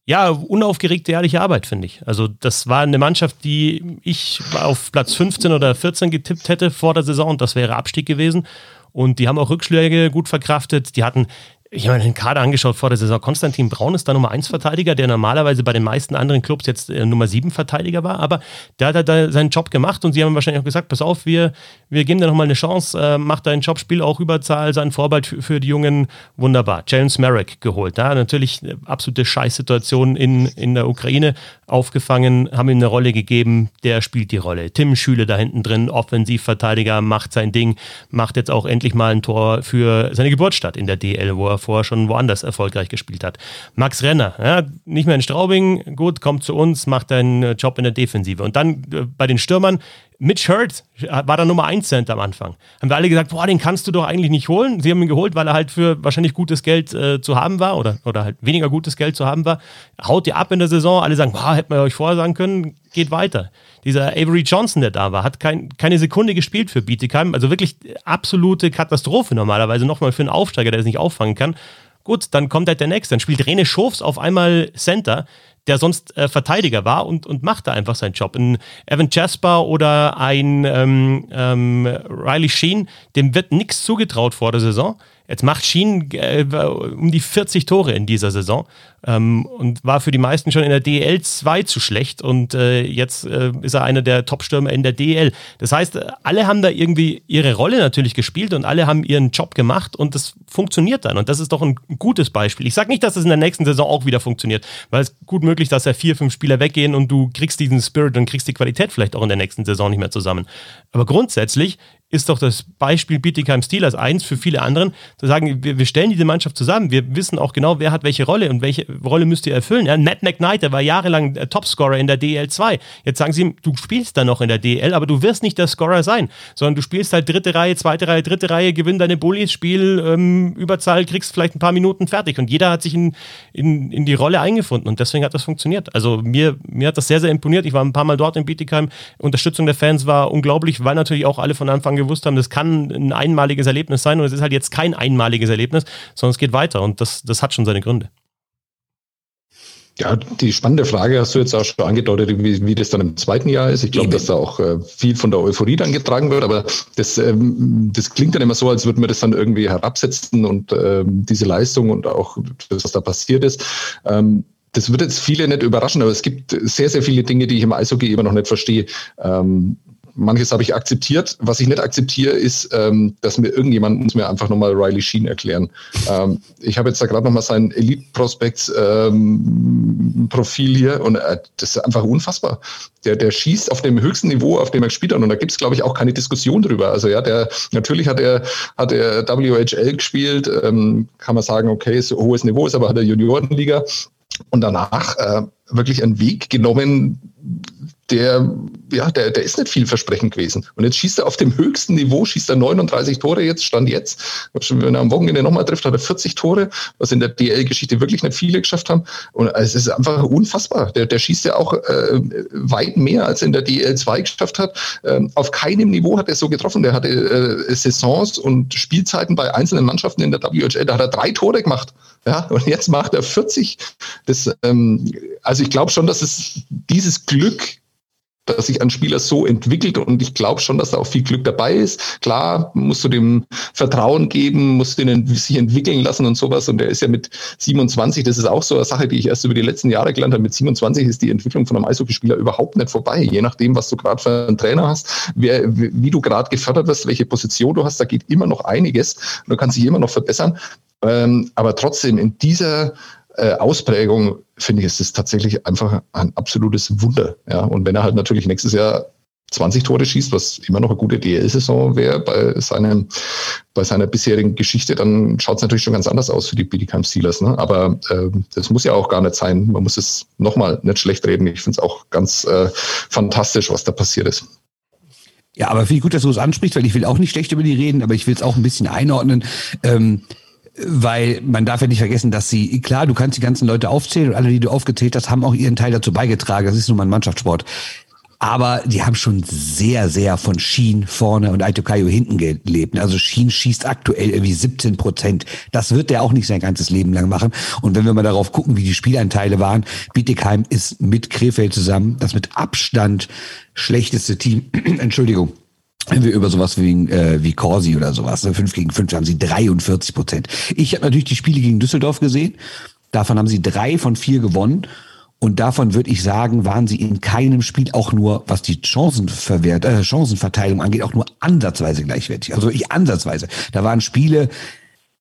ja, unaufgeregte, ehrliche Arbeit, finde ich. Also, das war eine Mannschaft, die ich auf Platz 15 oder 14 getippt hätte vor der Saison das wäre Abstieg gewesen. Und die haben auch Rückschläge gut verkraftet. Die hatten ich habe mir den Kader angeschaut vor der Saison. Konstantin Braun ist da Nummer 1 Verteidiger, der normalerweise bei den meisten anderen Clubs jetzt äh, Nummer 7 Verteidiger war, aber der hat da seinen Job gemacht und sie haben wahrscheinlich auch gesagt, pass auf, wir, wir geben dir nochmal eine Chance, äh, mach deinen Job, spiel auch Überzahl, sein Vorbild für, für die Jungen, wunderbar. James Merrick geholt, da natürlich eine absolute Scheißsituation in, in der Ukraine aufgefangen, haben ihm eine Rolle gegeben, der spielt die Rolle. Tim Schüle da hinten drin, Offensivverteidiger, macht sein Ding, macht jetzt auch endlich mal ein Tor für seine Geburtsstadt in der DL, wo er vorher schon woanders erfolgreich gespielt hat. Max Renner, ja, nicht mehr in Straubing, gut, kommt zu uns, macht einen äh, Job in der Defensive. Und dann äh, bei den Stürmern, Mitch Hurt war der Nummer 1 Center am Anfang. Haben wir alle gesagt, boah, den kannst du doch eigentlich nicht holen. Sie haben ihn geholt, weil er halt für wahrscheinlich gutes Geld äh, zu haben war oder, oder halt weniger gutes Geld zu haben war. Haut ihr ab in der Saison, alle sagen, boah, hätten wir euch vorher sagen können, geht weiter. Dieser Avery Johnson, der da war, hat kein, keine Sekunde gespielt für Bietigheim. Also wirklich absolute Katastrophe normalerweise. Nochmal für einen Aufsteiger, der es nicht auffangen kann. Gut, dann kommt halt der Nächste. Dann spielt Rene Schofs auf einmal Center. Der sonst äh, Verteidiger war und, und macht da einfach seinen Job. Ein Evan Jasper oder ein ähm, ähm, Riley Sheen, dem wird nichts zugetraut vor der Saison. Jetzt macht Sheen äh, um die 40 Tore in dieser Saison ähm, und war für die meisten schon in der DL 2 zu schlecht und äh, jetzt äh, ist er einer der Top-Stürmer in der DL. Das heißt, alle haben da irgendwie ihre Rolle natürlich gespielt und alle haben ihren Job gemacht und das funktioniert dann und das ist doch ein gutes Beispiel. Ich sage nicht, dass es in der nächsten Saison auch wieder funktioniert, weil es gut möglich, dass ja vier, fünf Spieler weggehen und du kriegst diesen Spirit und kriegst die Qualität vielleicht auch in der nächsten Saison nicht mehr zusammen. Aber grundsätzlich ist doch das Beispiel Bietigheim Steelers eins für viele anderen, zu sagen, wir, wir, stellen diese Mannschaft zusammen, wir wissen auch genau, wer hat welche Rolle und welche Rolle müsst ihr erfüllen. Ja, Matt McKnight, der war jahrelang Topscorer in der DL2. Jetzt sagen sie ihm, du spielst da noch in der DL, aber du wirst nicht der Scorer sein, sondern du spielst halt dritte Reihe, zweite Reihe, dritte Reihe, gewinn deine Bullies, Spiel, ähm, Überzahl, kriegst vielleicht ein paar Minuten fertig und jeder hat sich in, in, in die Rolle eingefunden und deswegen hat das funktioniert. Also mir, mir hat das sehr, sehr imponiert. Ich war ein paar Mal dort in Bietigheim. Unterstützung der Fans war unglaublich, weil natürlich auch alle von Anfang gewusst haben, das kann ein einmaliges Erlebnis sein und es ist halt jetzt kein einmaliges Erlebnis, sondern es geht weiter und das, das hat schon seine Gründe. Ja, die spannende Frage hast du jetzt auch schon angedeutet, wie, wie das dann im zweiten Jahr ist. Ich glaube, dass da auch äh, viel von der Euphorie dann getragen wird, aber das, ähm, das klingt dann immer so, als würde man das dann irgendwie herabsetzen und ähm, diese Leistung und auch das, was da passiert ist. Ähm, das wird jetzt viele nicht überraschen, aber es gibt sehr, sehr viele Dinge, die ich im Eishockey immer noch nicht verstehe. Ähm, manches habe ich akzeptiert. Was ich nicht akzeptiere, ist, ähm, dass mir irgendjemand muss mir einfach nochmal Riley Sheen erklären. Ähm, ich habe jetzt da gerade nochmal sein Elite Prospects ähm, Profil hier und äh, das ist einfach unfassbar. Der, der schießt auf dem höchsten Niveau, auf dem er gespielt hat und da gibt es, glaube ich, auch keine Diskussion drüber. Also ja, der natürlich hat er hat er WHL gespielt, ähm, kann man sagen, okay, so hohes Niveau ist, aber hat er Juniorenliga und danach äh, wirklich einen Weg genommen, der, ja, der, der ist nicht vielversprechend gewesen. Und jetzt schießt er auf dem höchsten Niveau, schießt er 39 Tore jetzt, stand jetzt. Wenn er am Wochenende nochmal trifft, hat er 40 Tore, was in der DL-Geschichte wirklich nicht viele geschafft haben. Und es ist einfach unfassbar. Der, der schießt ja auch äh, weit mehr, als in der DL 2 geschafft hat. Ähm, auf keinem Niveau hat er so getroffen. Der hatte äh, Saisons und Spielzeiten bei einzelnen Mannschaften in der WHL, da hat er drei Tore gemacht. Ja, und jetzt macht er 40. Das, ähm, also ich glaube schon, dass es dieses Glück dass sich ein Spieler so entwickelt und ich glaube schon, dass da auch viel Glück dabei ist. Klar, musst du dem Vertrauen geben, musst du ihn sich entwickeln lassen und sowas und der ist ja mit 27, das ist auch so eine Sache, die ich erst über die letzten Jahre gelernt habe, mit 27 ist die Entwicklung von einem Eishockeyspieler überhaupt nicht vorbei, je nachdem, was du gerade für einen Trainer hast, wer, wie du gerade gefördert wirst, welche Position du hast, da geht immer noch einiges du kannst dich immer noch verbessern. Ähm, aber trotzdem in dieser äh, Ausprägung finde ich, ist es tatsächlich einfach ein absolutes Wunder. Ja, und wenn er halt natürlich nächstes Jahr 20 Tore schießt, was immer noch eine gute DL-Saison wäre bei bei seiner bisherigen Geschichte, dann schaut es natürlich schon ganz anders aus für die Bietigheim Steelers. Ne? Aber äh, das muss ja auch gar nicht sein. Man muss es nochmal nicht schlecht reden. Ich finde es auch ganz äh, fantastisch, was da passiert ist. Ja, aber finde ich gut, dass du es ansprichst, weil ich will auch nicht schlecht über die reden, aber ich will es auch ein bisschen einordnen. Ähm, weil man darf ja nicht vergessen, dass sie, klar, du kannst die ganzen Leute aufzählen und alle, die du aufgezählt hast, haben auch ihren Teil dazu beigetragen. Das ist nun mal ein Mannschaftssport. Aber die haben schon sehr, sehr von Schien vorne und Aitokayo hinten gelebt. Also Schien schießt aktuell irgendwie 17 Prozent. Das wird der auch nicht sein ganzes Leben lang machen. Und wenn wir mal darauf gucken, wie die Spielanteile waren, Bietigheim ist mit Krefeld zusammen das mit Abstand schlechteste Team. Entschuldigung wenn wir über sowas wie, äh, wie Corsi oder sowas, 5 ne, gegen 5, haben sie 43 Prozent. Ich habe natürlich die Spiele gegen Düsseldorf gesehen. Davon haben sie drei von vier gewonnen. Und davon würde ich sagen, waren sie in keinem Spiel auch nur, was die Chancenverwert, äh, Chancenverteilung angeht, auch nur ansatzweise gleichwertig. Also ich ansatzweise. Da waren Spiele,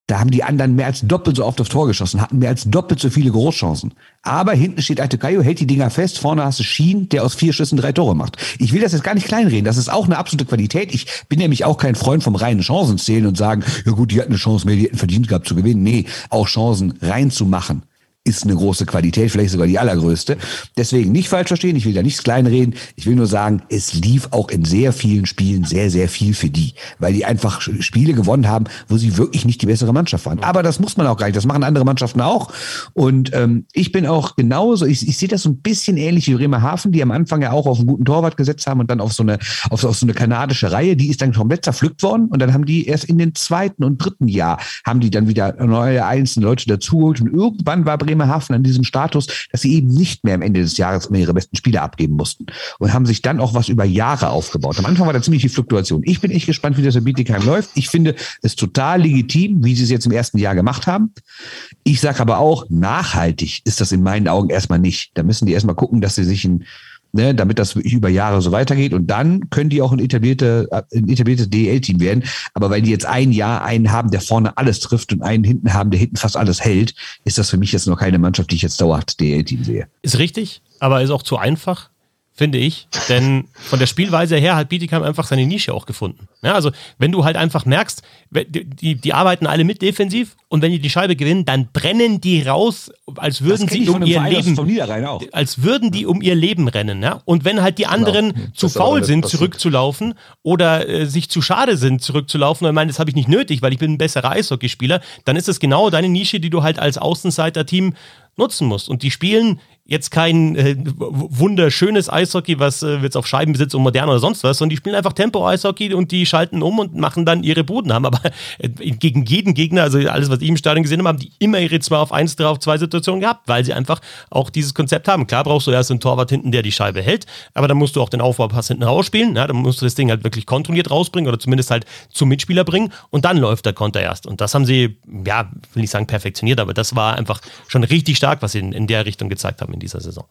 da haben die anderen mehr als doppelt so oft aufs Tor geschossen, hatten mehr als doppelt so viele Großchancen. Aber hinten steht Aitekayo, hält die Dinger fest, vorne hast du Schien, der aus vier Schüssen drei Tore macht. Ich will das jetzt gar nicht kleinreden, das ist auch eine absolute Qualität. Ich bin nämlich auch kein Freund vom reinen Chancenzählen und sagen, ja gut, die hatten eine Chance mehr, die hätten verdient gehabt zu gewinnen. Nee, auch Chancen reinzumachen ist eine große Qualität, vielleicht sogar die allergrößte. Deswegen nicht falsch verstehen, ich will da nichts kleinreden. Ich will nur sagen, es lief auch in sehr vielen Spielen sehr, sehr viel für die, weil die einfach Spiele gewonnen haben, wo sie wirklich nicht die bessere Mannschaft waren. Aber das muss man auch gar nicht, das machen andere Mannschaften auch. Und ähm, ich bin auch genauso, ich, ich sehe das so ein bisschen ähnlich wie Bremerhaven, die am Anfang ja auch auf einen guten Torwart gesetzt haben und dann auf so eine, auf, auf so eine kanadische Reihe, die ist dann komplett zerpflückt worden und dann haben die erst in den zweiten und dritten Jahr haben die dann wieder neue einzelne Leute dazugeholt und irgendwann war Bremerhaven Bremerhaven an diesem Status, dass sie eben nicht mehr am Ende des Jahres mehr ihre besten Spieler abgeben mussten und haben sich dann auch was über Jahre aufgebaut. Am Anfang war da ziemlich viel Fluktuation. Ich bin echt gespannt, wie das in Bietigheim läuft. Ich finde es total legitim, wie sie es jetzt im ersten Jahr gemacht haben. Ich sage aber auch, nachhaltig ist das in meinen Augen erstmal nicht. Da müssen die erstmal gucken, dass sie sich ein ne, damit das wirklich über Jahre so weitergeht. Und dann können die auch ein, etablierte, ein etabliertes DEL-Team werden. Aber weil die jetzt ein Jahr einen haben, der vorne alles trifft und einen hinten haben, der hinten fast alles hält, ist das für mich jetzt noch keine Mannschaft, die ich jetzt dauerhaft DEL-Team sehe. Ist richtig, aber ist auch zu einfach finde ich. Denn von der Spielweise her hat Bietigheim einfach seine Nische auch gefunden. Ja, also wenn du halt einfach merkst, die, die arbeiten alle mit defensiv und wenn die die Scheibe gewinnen, dann brennen die raus, als würden sie um ihr Leben, als würden die um ihr Leben rennen. Ja? Und wenn halt die genau. anderen genau. zu faul sind, zurückzulaufen oder äh, sich zu schade sind, zurückzulaufen und meinen, das habe ich nicht nötig, weil ich bin ein besserer Eishockeyspieler, dann ist es genau deine Nische, die du halt als Außenseiter-Team nutzen musst. Und die spielen jetzt kein äh, wunderschönes Eishockey, was äh, jetzt auf Scheiben besitzt und modern oder sonst was, sondern die spielen einfach Tempo-Eishockey und die schalten um und machen dann ihre Buden, haben aber äh, gegen jeden Gegner, also alles, was ich im Stadion gesehen habe, haben die immer ihre 2 auf 1, 3 auf 2 Situationen gehabt, weil sie einfach auch dieses Konzept haben. Klar brauchst du erst einen Torwart hinten, der die Scheibe hält, aber dann musst du auch den Aufbaupass hinten rausspielen, ja, dann musst du das Ding halt wirklich kontrolliert rausbringen oder zumindest halt zum Mitspieler bringen und dann läuft der Konter erst. Und das haben sie, ja, will nicht sagen perfektioniert, aber das war einfach schon richtig stark, was sie in, in der Richtung gezeigt haben in dieser Saison.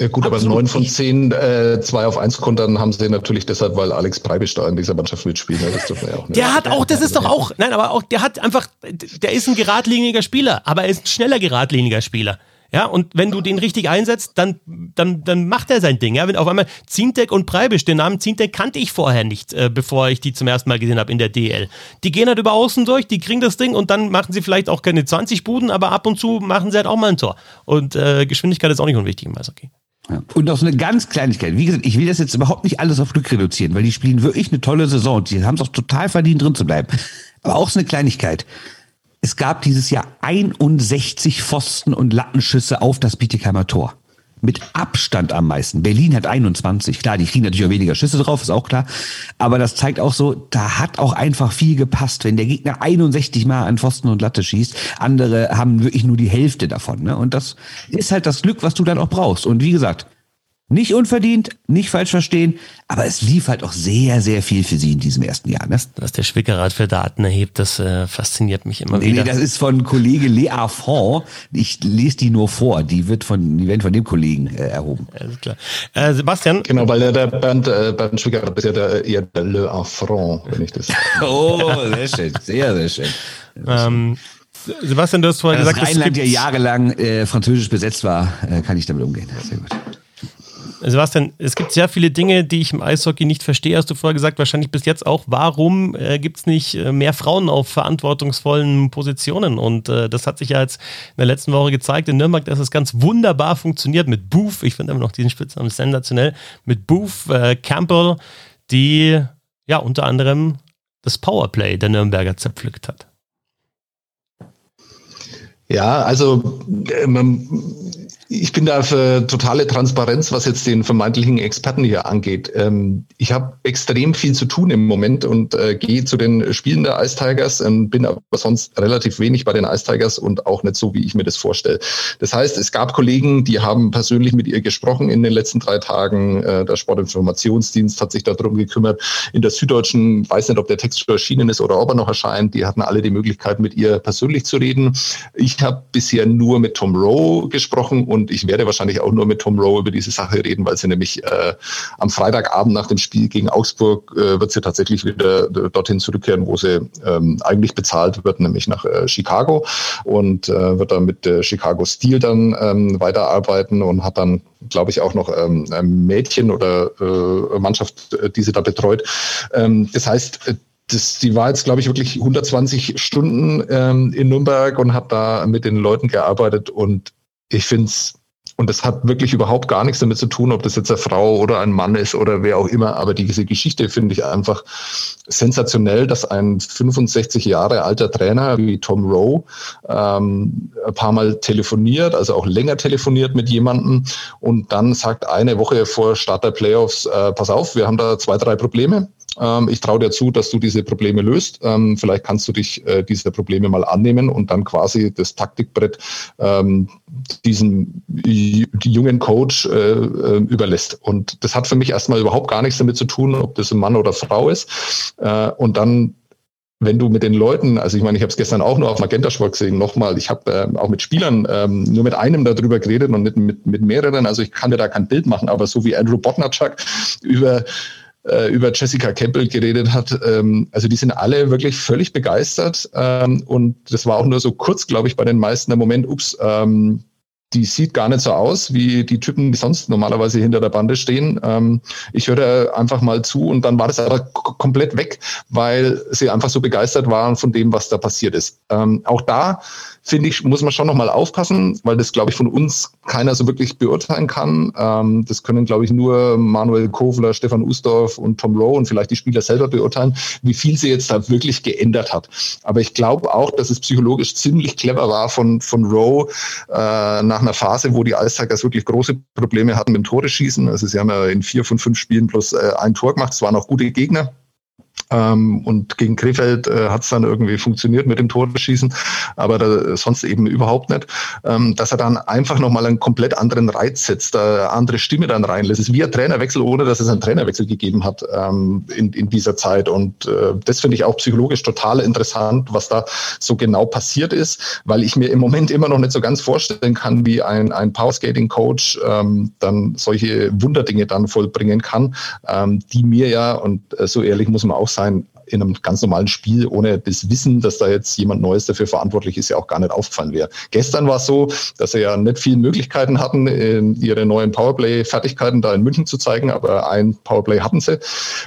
Ja gut, aber neun von zehn äh, zwei auf eins Kontern haben sie natürlich deshalb, weil Alex Preibisch da in dieser Mannschaft mitspielt. Ne? Das ja auch der hat auch, das ist doch auch, nein, aber auch, der hat einfach, der ist ein geradliniger Spieler, aber er ist ein schneller geradliniger Spieler. Ja, und wenn du den richtig einsetzt, dann, dann, dann macht er sein Ding. Ja, wenn auf einmal Zintek und Preibisch, den Namen Zintek kannte ich vorher nicht, äh, bevor ich die zum ersten Mal gesehen habe in der DL. Die gehen halt über außen durch, die kriegen das Ding und dann machen sie vielleicht auch keine 20 Buden, aber ab und zu machen sie halt auch mal ein Tor. Und äh, Geschwindigkeit ist auch nicht unwichtig im Eishockey. Ja. Und auch so eine ganz Kleinigkeit. Wie gesagt, ich will das jetzt überhaupt nicht alles auf Glück reduzieren, weil die spielen wirklich eine tolle Saison. Die haben es auch total verdient, drin zu bleiben. Aber auch so eine Kleinigkeit. Es gab dieses Jahr 61 Pfosten und Lattenschüsse auf das Bietigheimer Tor. Mit Abstand am meisten. Berlin hat 21. Klar, die kriegen natürlich auch weniger Schüsse drauf, ist auch klar. Aber das zeigt auch so, da hat auch einfach viel gepasst. Wenn der Gegner 61 Mal an Pfosten und Latte schießt, andere haben wirklich nur die Hälfte davon. Ne? Und das ist halt das Glück, was du dann auch brauchst. Und wie gesagt, nicht unverdient, nicht falsch verstehen, aber es lief halt auch sehr, sehr viel für sie in diesem ersten Jahr. Ne? Was der Schwickerrat für Daten erhebt, das äh, fasziniert mich immer nee, wieder. Nee, das ist von Kollege Lea Fond. Ich lese die nur vor. Die wird von, die werden von dem Kollegen äh, erhoben. Alles klar. Äh, Sebastian? Genau, weil der, der Bernd, äh, Bernd Schwickerrat ist ja der, eher der Le Affront, wenn ich das Oh, sehr schön. Sehr, sehr schön. Ähm, Sebastian, du hast vorher ja, gesagt, dass Rheinland ja jahrelang äh, französisch besetzt war, äh, kann ich damit umgehen. Sehr gut. Sebastian, es gibt sehr viele Dinge, die ich im Eishockey nicht verstehe, hast du vorher gesagt, wahrscheinlich bis jetzt auch. Warum äh, gibt es nicht äh, mehr Frauen auf verantwortungsvollen Positionen? Und äh, das hat sich ja jetzt in der letzten Woche gezeigt in Nürnberg, dass es ganz wunderbar funktioniert mit Booth. Ich finde immer noch diesen Spitznamen sensationell. Mit Booth äh, Campbell, die ja unter anderem das Powerplay der Nürnberger zerpflückt hat. Ja, also äh, man, ich bin da für totale Transparenz, was jetzt den vermeintlichen Experten hier angeht. Ähm, ich habe extrem viel zu tun im Moment und äh, gehe zu den Spielen der Ice Tigers, ähm, bin aber sonst relativ wenig bei den Ice Tigers und auch nicht so, wie ich mir das vorstelle. Das heißt, es gab Kollegen, die haben persönlich mit ihr gesprochen in den letzten drei Tagen. Äh, der Sportinformationsdienst hat sich darum gekümmert. In der Süddeutschen, weiß nicht, ob der Text schon erschienen ist oder ob er noch erscheint, die hatten alle die Möglichkeit, mit ihr persönlich zu reden. Ich habe bisher nur mit Tom Rowe gesprochen und und ich werde wahrscheinlich auch nur mit Tom Rowe über diese Sache reden, weil sie nämlich äh, am Freitagabend nach dem Spiel gegen Augsburg äh, wird sie tatsächlich wieder dorthin zurückkehren, wo sie ähm, eigentlich bezahlt wird, nämlich nach äh, Chicago und äh, wird dann mit äh, Chicago Steel dann ähm, weiterarbeiten und hat dann, glaube ich, auch noch ähm, Mädchen oder äh, Mannschaft, äh, die sie da betreut. Ähm, das heißt, äh, das, die war jetzt, glaube ich, wirklich 120 Stunden ähm, in Nürnberg und hat da mit den Leuten gearbeitet und ich finde es, und das hat wirklich überhaupt gar nichts damit zu tun, ob das jetzt eine Frau oder ein Mann ist oder wer auch immer, aber diese Geschichte finde ich einfach sensationell, dass ein 65 Jahre alter Trainer wie Tom Rowe ähm, ein paar Mal telefoniert, also auch länger telefoniert mit jemandem und dann sagt eine Woche vor Start der Playoffs, äh, pass auf, wir haben da zwei, drei Probleme ich traue dir zu, dass du diese Probleme löst. Ähm, vielleicht kannst du dich äh, dieser Probleme mal annehmen und dann quasi das Taktikbrett ähm, diesen jungen Coach äh, äh, überlässt. Und das hat für mich erstmal überhaupt gar nichts damit zu tun, ob das ein Mann oder Frau ist. Äh, und dann wenn du mit den Leuten, also ich meine, ich habe es gestern auch nur auf Magenta Sport gesehen, nochmal, ich habe äh, auch mit Spielern ähm, nur mit einem darüber geredet und nicht mit, mit mehreren, also ich kann mir da kein Bild machen, aber so wie Andrew Botnachuk über über Jessica Campbell geredet hat. Ähm, also die sind alle wirklich völlig begeistert ähm, und das war auch nur so kurz, glaube ich, bei den meisten der Moment, ups, ähm, die sieht gar nicht so aus wie die Typen, die sonst normalerweise hinter der Bande stehen. Ich höre einfach mal zu und dann war das aber komplett weg, weil sie einfach so begeistert waren von dem, was da passiert ist. Auch da finde ich, muss man schon nochmal aufpassen, weil das, glaube ich, von uns keiner so wirklich beurteilen kann. Ähm, das können, glaube ich, nur Manuel Kofler, Stefan Usdorf und Tom Rowe und vielleicht die Spieler selber beurteilen, wie viel sie jetzt da wirklich geändert hat. Aber ich glaube auch, dass es psychologisch ziemlich clever war von, von Rowe äh, nach einer Phase, wo die Eistigers wirklich große Probleme hatten mit dem Tore schießen. Also sie haben ja in vier von fünf Spielen plus äh, ein Tor gemacht. Es waren auch gute Gegner. Ähm, und gegen Krefeld äh, hat es dann irgendwie funktioniert mit dem Torbeschießen, aber da, sonst eben überhaupt nicht. Ähm, dass er dann einfach nochmal einen komplett anderen Reiz setzt, eine andere Stimme dann reinlässt. Es ist wie ein Trainerwechsel, ohne dass es einen Trainerwechsel gegeben hat ähm, in, in dieser Zeit. Und äh, das finde ich auch psychologisch total interessant, was da so genau passiert ist, weil ich mir im Moment immer noch nicht so ganz vorstellen kann, wie ein, ein Powerskating-Coach ähm, dann solche Wunderdinge dann vollbringen kann, ähm, die mir ja, und äh, so ehrlich muss man auch sein, in einem ganz normalen Spiel ohne das Wissen, dass da jetzt jemand Neues dafür verantwortlich ist, ja auch gar nicht aufgefallen wäre. Gestern war es so, dass sie ja nicht viele Möglichkeiten hatten, ihre neuen Powerplay-Fertigkeiten da in München zu zeigen, aber ein Powerplay hatten sie.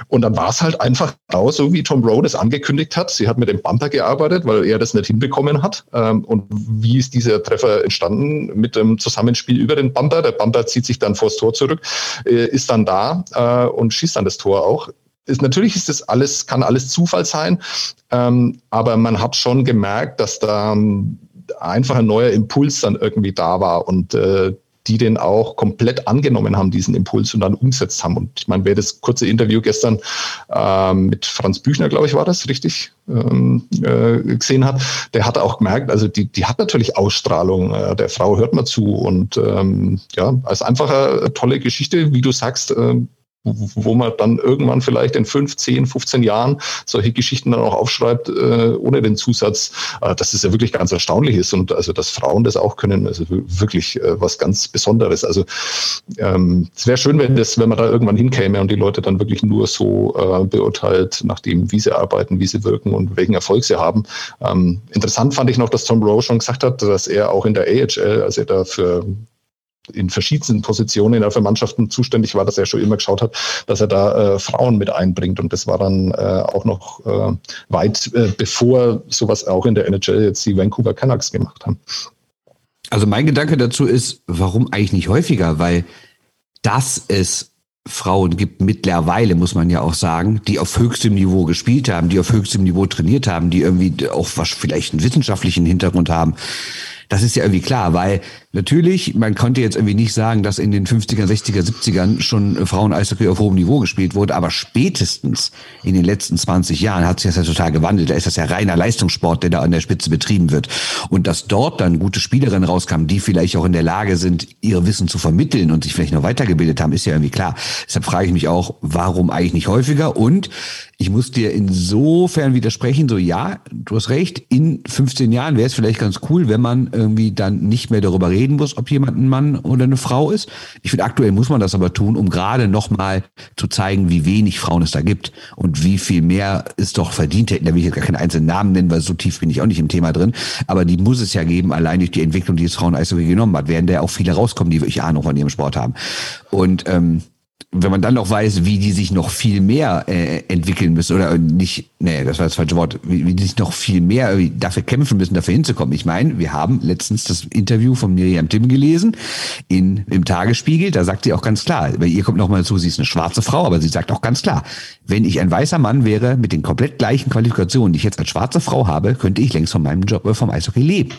Und dann war es halt einfach genau so, wie Tom Rowe das angekündigt hat. Sie hat mit dem Bumper gearbeitet, weil er das nicht hinbekommen hat. Ähm, und wie ist dieser Treffer entstanden? Mit dem Zusammenspiel über den Bumper. Der Bumper zieht sich dann vors Tor zurück, äh, ist dann da äh, und schießt dann das Tor auch ist, natürlich ist das alles, kann alles Zufall sein, ähm, aber man hat schon gemerkt, dass da ähm, einfach ein neuer Impuls dann irgendwie da war und äh, die den auch komplett angenommen haben, diesen Impuls und dann umgesetzt haben. Und ich meine, wer das kurze Interview gestern ähm, mit Franz Büchner, glaube ich, war das richtig, ähm, äh, gesehen hat, der hat auch gemerkt, also die, die hat natürlich Ausstrahlung, äh, der Frau hört man zu und ähm, ja, als einfach eine tolle Geschichte, wie du sagst, äh, wo man dann irgendwann vielleicht in fünf, zehn, 15 Jahren solche Geschichten dann auch aufschreibt, äh, ohne den Zusatz, äh, dass es ja wirklich ganz erstaunlich ist und also, dass Frauen das auch können, also wirklich äh, was ganz Besonderes. Also ähm, es wäre schön, wenn das, wenn man da irgendwann hinkäme und die Leute dann wirklich nur so äh, beurteilt, nachdem, wie sie arbeiten, wie sie wirken und welchen Erfolg sie haben. Ähm, interessant fand ich noch, dass Tom Rowe schon gesagt hat, dass er auch in der AHL, also er da für in verschiedensten Positionen für Mannschaften zuständig war, dass er schon immer geschaut hat, dass er da äh, Frauen mit einbringt. Und das war dann äh, auch noch äh, weit äh, bevor sowas auch in der NHL jetzt die Vancouver Canucks gemacht haben. Also mein Gedanke dazu ist, warum eigentlich nicht häufiger? Weil dass es Frauen gibt mittlerweile, muss man ja auch sagen, die auf höchstem Niveau gespielt haben, die auf höchstem Niveau trainiert haben, die irgendwie auch was vielleicht einen wissenschaftlichen Hintergrund haben. Das ist ja irgendwie klar, weil Natürlich, man konnte jetzt irgendwie nicht sagen, dass in den 50er, 60er, 70ern schon Frauen-Eishockey auf hohem Niveau gespielt wurde, aber spätestens in den letzten 20 Jahren hat sich das ja total gewandelt. Da ist das ja reiner Leistungssport, der da an der Spitze betrieben wird. Und dass dort dann gute Spielerinnen rauskamen, die vielleicht auch in der Lage sind, ihr Wissen zu vermitteln und sich vielleicht noch weitergebildet haben, ist ja irgendwie klar. Deshalb frage ich mich auch, warum eigentlich nicht häufiger? Und ich muss dir insofern widersprechen, so ja, du hast recht, in 15 Jahren wäre es vielleicht ganz cool, wenn man irgendwie dann nicht mehr darüber redet, reden muss, ob jemand ein Mann oder eine Frau ist. Ich finde, aktuell muss man das aber tun, um gerade nochmal zu zeigen, wie wenig Frauen es da gibt und wie viel mehr es doch verdient hätten. Da will ich jetzt gar keinen einzelnen Namen nennen, weil so tief bin ich auch nicht im Thema drin. Aber die muss es ja geben, allein durch die Entwicklung, die es Frauen Eishockey genommen hat, werden da auch viele rauskommen, die wirklich Ahnung von ihrem Sport haben. Und ähm, wenn man dann noch weiß, wie die sich noch viel mehr äh, entwickeln müssen oder nicht nee, das war das falsche Wort, wie, wie die sich noch viel mehr dafür kämpfen müssen, dafür hinzukommen. Ich meine, wir haben letztens das Interview von Miriam Tim gelesen in, im Tagesspiegel, da sagt sie auch ganz klar, bei ihr kommt nochmal dazu, sie ist eine schwarze Frau, aber sie sagt auch ganz klar, wenn ich ein weißer Mann wäre mit den komplett gleichen Qualifikationen, die ich jetzt als schwarze Frau habe, könnte ich längst von meinem Job, äh, vom Eishockey leben.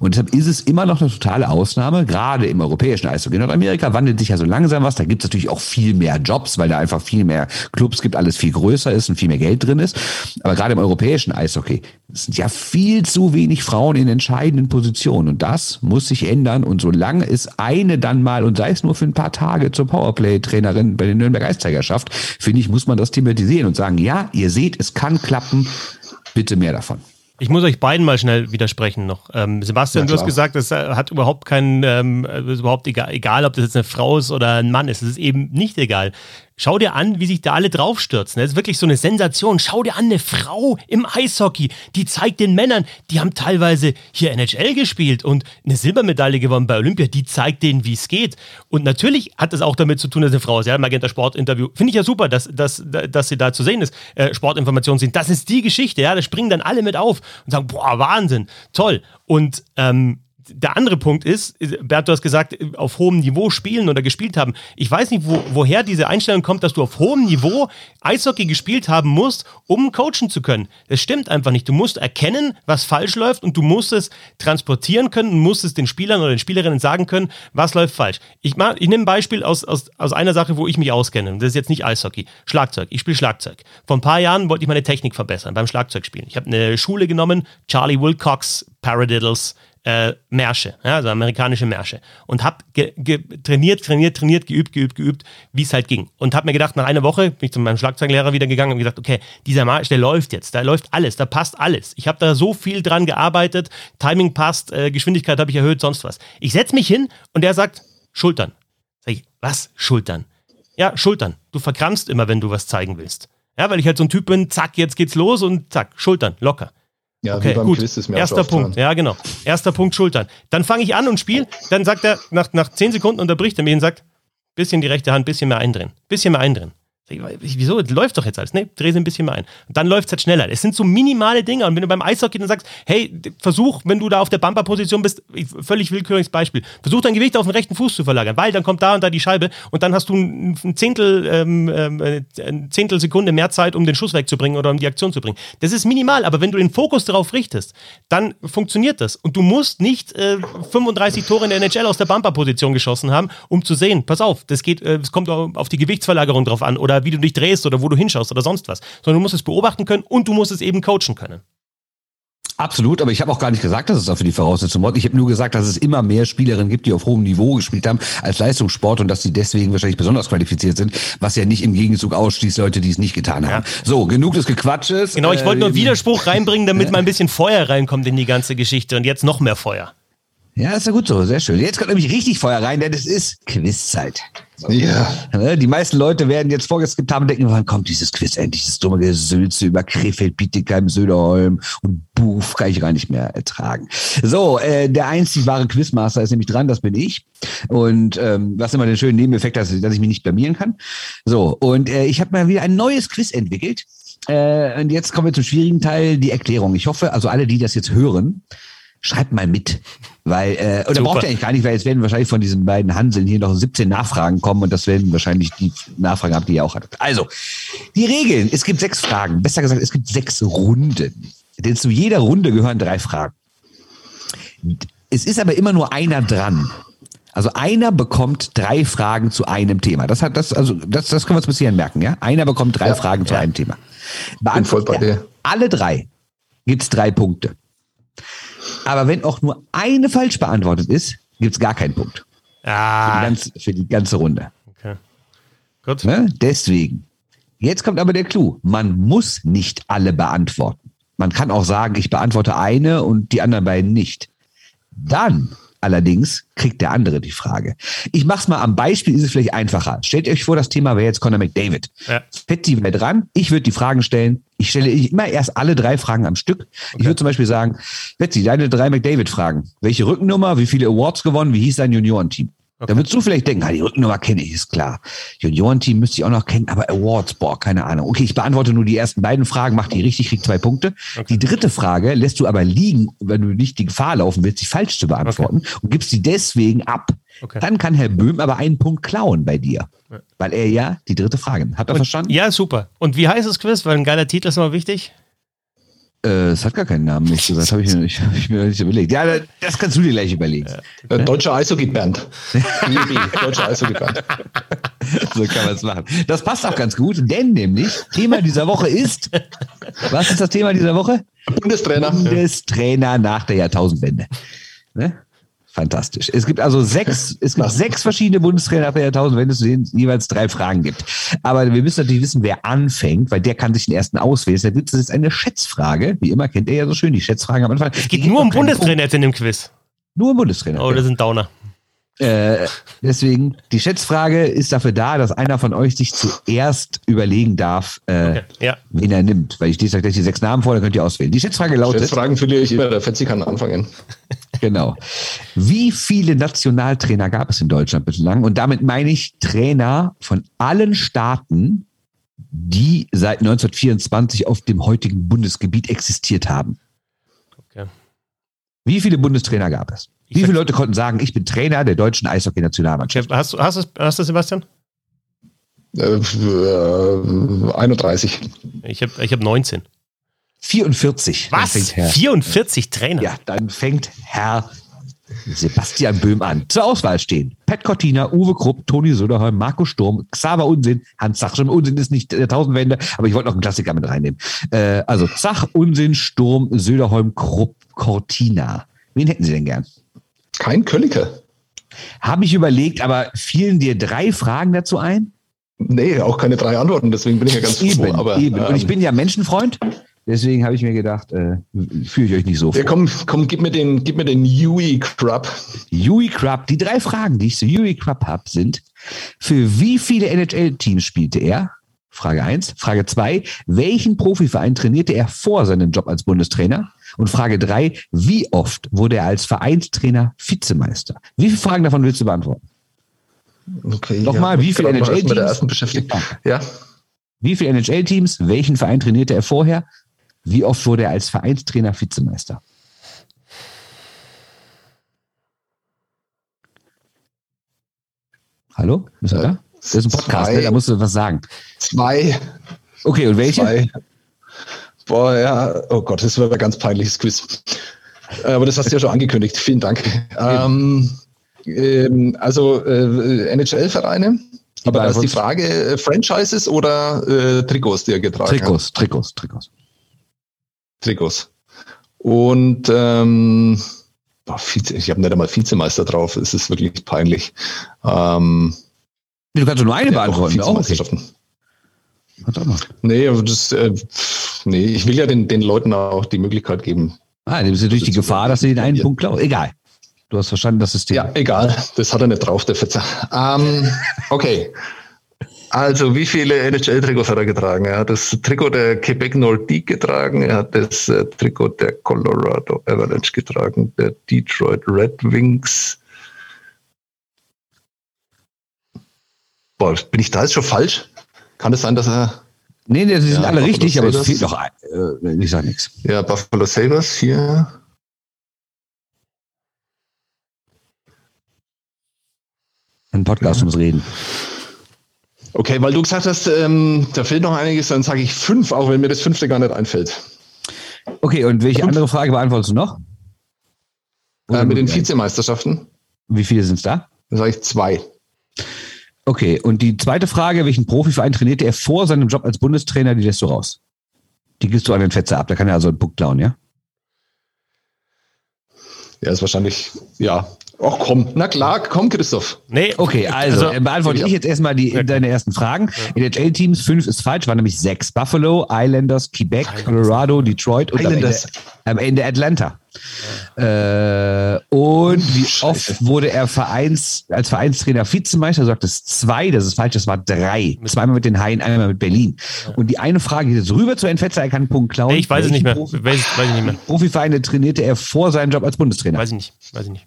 Und deshalb ist es immer noch eine totale Ausnahme, gerade im europäischen Eishockey. In Nordamerika wandelt sich ja so langsam was. Da gibt es natürlich auch viel mehr Jobs, weil da einfach viel mehr Clubs gibt, alles viel größer ist und viel mehr Geld drin ist. Aber gerade im europäischen Eishockey sind ja viel zu wenig Frauen in entscheidenden Positionen. Und das muss sich ändern. Und solange es eine dann mal, und sei es nur für ein paar Tage zur Powerplay-Trainerin bei den Nürnberg Eiszeiger schafft, finde ich, muss man das thematisieren und sagen, ja, ihr seht, es kann klappen. Bitte mehr davon. Ich muss euch beiden mal schnell widersprechen noch. Ähm, Sebastian, du hast gesagt, es hat überhaupt keinen, ähm, ist überhaupt egal, egal, ob das jetzt eine Frau ist oder ein Mann ist. Es ist eben nicht egal. Schau dir an, wie sich da alle draufstürzen. Das ist wirklich so eine Sensation. Schau dir an, eine Frau im Eishockey, die zeigt den Männern, die haben teilweise hier NHL gespielt und eine Silbermedaille gewonnen bei Olympia, die zeigt denen, wie es geht. Und natürlich hat das auch damit zu tun, dass eine Frau ist. Ja, Magenta Sport-Interview. Finde ich ja super, dass, dass, dass sie da zu sehen ist. Äh, Sportinformationen sind. Das ist die Geschichte, ja. Da springen dann alle mit auf und sagen, boah, Wahnsinn, toll. Und ähm, der andere Punkt ist, Bert, du hast gesagt, auf hohem Niveau spielen oder gespielt haben. Ich weiß nicht, wo, woher diese Einstellung kommt, dass du auf hohem Niveau Eishockey gespielt haben musst, um coachen zu können. Das stimmt einfach nicht. Du musst erkennen, was falsch läuft und du musst es transportieren können und musst es den Spielern oder den Spielerinnen sagen können, was läuft falsch. Ich, ich nehme ein Beispiel aus, aus, aus einer Sache, wo ich mich auskenne. Das ist jetzt nicht Eishockey. Schlagzeug. Ich spiele Schlagzeug. Vor ein paar Jahren wollte ich meine Technik verbessern beim Schlagzeugspielen. Ich habe eine Schule genommen, Charlie Wilcox Paradiddles äh, Märsche, ja, also amerikanische Märsche. Und habe trainiert, trainiert, trainiert, geübt, geübt, geübt, wie es halt ging. Und habe mir gedacht, nach einer Woche bin ich zu meinem Schlagzeuglehrer wieder gegangen und gesagt, okay, dieser Marsch, der läuft jetzt, da läuft alles, da passt alles. Ich habe da so viel dran gearbeitet, Timing passt, äh, Geschwindigkeit habe ich erhöht, sonst was. Ich setze mich hin und der sagt, Schultern. Sag ich, was? Schultern? Ja, Schultern. Du verkrampfst immer, wenn du was zeigen willst. Ja, weil ich halt so ein Typ bin, zack, jetzt geht's los und zack, Schultern, locker. Ja, okay, gut. Erster Punkt, ja genau. Erster Punkt Schultern. Dann fange ich an und spiele. Dann sagt er, nach, nach 10 Sekunden unterbricht er mich und sagt, bisschen die rechte Hand, bisschen mehr eindrehen. Bisschen mehr eindrehen. Wieso? Läuft doch jetzt alles. Nee, dreh sie ein bisschen mal ein. Dann läuft es halt schneller. Es sind so minimale Dinge. Und wenn du beim Eishockey dann sagst, hey, versuch, wenn du da auf der Bumper-Position bist, völlig willkürliches Beispiel, versuch dein Gewicht auf den rechten Fuß zu verlagern, weil dann kommt da und da die Scheibe und dann hast du ein Zehntel, ähm, ähm, ein Zehntel Sekunde mehr Zeit, um den Schuss wegzubringen oder um die Aktion zu bringen. Das ist minimal, aber wenn du den Fokus darauf richtest, dann funktioniert das. Und du musst nicht äh, 35 Tore in der NHL aus der Bumper-Position geschossen haben, um zu sehen, pass auf, das geht, äh, es kommt auf die Gewichtsverlagerung drauf an oder wie du dich drehst oder wo du hinschaust oder sonst was, sondern du musst es beobachten können und du musst es eben coachen können. Absolut, aber ich habe auch gar nicht gesagt, dass es dafür die Voraussetzung war. Ich habe nur gesagt, dass es immer mehr Spielerinnen gibt, die auf hohem Niveau gespielt haben als Leistungssport und dass sie deswegen wahrscheinlich besonders qualifiziert sind, was ja nicht im Gegenzug ausschließt Leute, die es nicht getan haben. Ja. So, genug des Gequatsches. Genau, ich wollte nur äh, Widerspruch reinbringen, damit mal ein bisschen Feuer reinkommt in die ganze Geschichte und jetzt noch mehr Feuer. Ja, ist ja gut so, sehr schön. Jetzt kommt nämlich richtig Feuer rein, denn es ist Quizzeit. Ja. Ne, die meisten Leute werden jetzt vorgeskippt haben und denken, wann kommt dieses Quiz endlich, das dumme Gesülze über Krefeld, Bietigheim, Söderholm und Buff kann ich gar nicht mehr ertragen. So, äh, der einzig wahre Quizmaster ist nämlich dran, das bin ich. Und ähm, was immer den schönen Nebeneffekt hat, dass ich mich nicht blamieren kann. So, und äh, ich habe mal wieder ein neues Quiz entwickelt. Äh, und jetzt kommen wir zum schwierigen Teil, die Erklärung. Ich hoffe, also alle, die das jetzt hören, schreibt mal mit. Weil, äh, oder braucht ihr eigentlich gar nicht, weil jetzt werden wahrscheinlich von diesen beiden Hanseln hier noch 17 Nachfragen kommen und das werden wahrscheinlich die Nachfragen haben, die ihr auch hattet. Also, die Regeln. Es gibt sechs Fragen. Besser gesagt, es gibt sechs Runden. Denn zu jeder Runde gehören drei Fragen. Es ist aber immer nur einer dran. Also einer bekommt drei Fragen zu einem Thema. Das hat das, also das, das können wir uns bis hierhin merken, ja? Einer bekommt drei ja, Fragen ja. zu einem Thema. Beantwortet alle drei, gibt's drei Punkte. Aber wenn auch nur eine falsch beantwortet ist, gibt es gar keinen Punkt. Ah. Für, die ganze, für die ganze Runde. Okay. Gut. Ne? Deswegen. Jetzt kommt aber der Clou. Man muss nicht alle beantworten. Man kann auch sagen, ich beantworte eine und die anderen beiden nicht. Dann allerdings kriegt der andere die Frage. Ich mache es mal am Beispiel, ist es vielleicht einfacher. Stellt euch vor, das Thema wäre jetzt Conor McDavid. Ja. Fetzi wäre dran, ich würde die Fragen stellen. Ich stelle immer erst alle drei Fragen am Stück. Okay. Ich würde zum Beispiel sagen, Fetzi, deine drei McDavid-Fragen. Welche Rückennummer, wie viele Awards gewonnen, wie hieß dein Juniorenteam? Da würdest du vielleicht denken, ah, die Rückennummer kenne ich, ist klar. Juniorenteam müsste ich auch noch kennen, aber Awards, boah, keine Ahnung. Okay, ich beantworte nur die ersten beiden Fragen, mach die richtig, krieg zwei Punkte. Die dritte Frage lässt du aber liegen, wenn du nicht die Gefahr laufen willst, die falsch zu beantworten und gibst sie deswegen ab. Okay. Dann kann Herr Böhm aber einen Punkt klauen bei dir, weil er ja die dritte Frage. Hat er verstanden? Ja, super. Und wie heißt das Quiz? Weil ein geiler Titel ist immer wichtig. Äh, es hat gar keinen Namen, nicht gesagt. Habe ich, mir nicht- hab ich mir nicht überlegt. Ja, das kannst du dir gleich überlegen. Äh, Deutscher Eishockey-Band. DEB, Deutscher Eishockey-Band. So kann man es machen. Das passt auch ganz gut, denn nämlich Thema dieser Woche ist, was ist das Thema dieser Woche? Bundestrainer. Bundestrainer nach der Jahrtausendwende. Ne? Fantastisch. Es gibt also sechs, es gibt sechs verschiedene Bundestrainer nach der Jahrtausendwende, zu denen es jeweils drei Fragen gibt. Aber wir müssen natürlich wissen, wer anfängt, weil der kann sich den ersten auswählen. Deshalb gibt es jetzt eine Schätzfrage. Wie immer kennt ihr ja so schön die Schätzfragen am Anfang. Es geht nur um Bundestrainer jetzt in dem Quiz. Nur um Bundestrainer. Oh, das ist ein Downer. Äh, deswegen, die Schätzfrage ist dafür da, dass einer von euch sich zuerst überlegen darf, äh, Okay. Ja. wen er nimmt. Weil ich lese euch gleich die sechs Namen vor, dann könnt ihr auswählen. Die Schätzfrage lautet, Jetzt Fragen verliere ich immer, der Fetzi kann anfangen. Genau. Wie viele Nationaltrainer gab es in Deutschland bislang? Und damit meine ich Trainer von allen Staaten, die seit 1924 auf dem heutigen Bundesgebiet existiert haben. Okay. Wie viele Bundestrainer gab es? Ich Wie viele Leute konnten sagen, ich bin Trainer der deutschen Eishockey-Nationalmannschaft? Chef, hast, du- hast, du hast du Sebastian? Äh, 31. Ich habe ich hab 19. 44. Dann Was? fängt Herr, 44 Trainer? ja, dann fängt Herr Sebastian Böhm an. Zur Auswahl stehen Pat Cortina, Uwe Krupp, Toni Söderholm, Marco Sturm, Xaver Unsinn, Hans Zach. Unsinn ist nicht der Tausendwende, aber ich wollte noch einen Klassiker mit reinnehmen. Äh, also Zach, Unsinn, Sturm, Söderholm, Krupp, Cortina. Wen hätten Sie denn gern? Kein Kölliker. Habe ich überlegt, aber fielen dir drei Fragen dazu ein? Nee, auch keine drei Antworten, deswegen bin ich ja ganz Eben, froh. Aber, eben. Und ich ähm, bin ja Menschenfreund, deswegen habe ich mir gedacht, äh, führe ich euch nicht so vor. ja, komm, komm, gib mir den, gib mir den Yui Crab. Yui Krupp, die drei Fragen, die ich zu Yui Krupp habe, sind, für wie viele NHL-Teams spielte er? Frage eins. Frage zwei, welchen Profiverein trainierte er vor seinem Job als Bundestrainer? Und Frage drei, wie oft wurde er als Vereinstrainer Vizemeister? Wie viele Fragen davon willst du beantworten? Okay, Nochmal, wie viele NHL-Teams? Ja. Ja, Wie viele NHL-Teams? Welchen Verein trainierte er vorher? Wie oft wurde er als Vereinstrainer Vizemeister? Hallo? Bist du Äh, da? Das ist ein Podcast, ne? da musst du was sagen. zwei, Okay, und welche? zwei. Boah, ja, oh Gott, das wird ein ganz peinliches Quiz. Äh, Aber das hast du ja schon angekündigt. Vielen Dank. Ähm, ähm, also äh, NHL-Vereine. Aber da ist die Frage, äh, Franchises oder äh, Trikots, die er getragen hat? Trikots, Trikots, Trikots. Trikots. Und ähm, boah, Vize, ich habe nicht einmal Vizemeister drauf. Es ist wirklich peinlich. Ähm, Du kannst nur eine ja, beantworten. Auch. Vizemeisterschaften. Mal. Nee, das, äh, nee, ich will ja den, den Leuten auch die Möglichkeit geben. Ah, das ist natürlich die Gefahr, dass sie den einen Ja. Punkt klauen. Egal. Du hast verstanden, das System. Ja, egal. Das hat er nicht drauf, der Fetzer. Ähm, okay. Also, wie viele NHL-Trikots hat er getragen? Er hat das Trikot der Quebec Nordique getragen, er hat das äh, Trikot der Colorado Avalanche getragen, der Detroit Red Wings. Boah, bin ich da jetzt schon falsch? Kann es sein, dass er, Nee, nee, sie sind Ja, alle Buffalo richtig, aber es Sabres. fehlt noch ein. Äh, ich sag nichts. ja, Buffalo Sabres hier. Ein Podcast ums Reden. Okay, weil du gesagt hast, ähm, da fehlt noch einiges, dann sage ich fünf, auch wenn mir das fünfte gar nicht einfällt. Okay, und welche Fünf. andere Frage beantwortest du noch? Äh, mit den? Vizemeisterschaften, Wie viele sind es da? dann sage ich zwei. Okay, und die zweite Frage, welchen Profiverein trainierte er vor seinem Job als Bundestrainer, die lässt du raus. Die gibst du an den Fetzer ab, da kann er also einen Punkt klauen, ja? Ja, ist wahrscheinlich, ja. Ach komm, na klar, komm, Christoph. Nee, Okay, also, äh, beantworte ja. ich jetzt erstmal die, deine ersten Fragen. NHL-Teams, fünf ist falsch, waren nämlich sechs. Buffalo, Islanders, Quebec, Colorado, Detroit und am Ende, Islanders. am Ende Atlanta. Äh, und wie oft wurde er Vereins, als Vereinstrainer Vizemeister? Du sagtest zwei, das ist falsch, das war drei. Zweimal mit den Haien, einmal mit Berlin. Und die eine Frage geht jetzt rüber zu Entfetzer, er kann einen Punkt klauen. nee, ich weiß es nicht mehr. Welchen Weiß, weiß ich nicht mehr. Profi- Profivereine trainierte er vor seinem Job als Bundestrainer? Weiß ich nicht. Weiß ich nicht.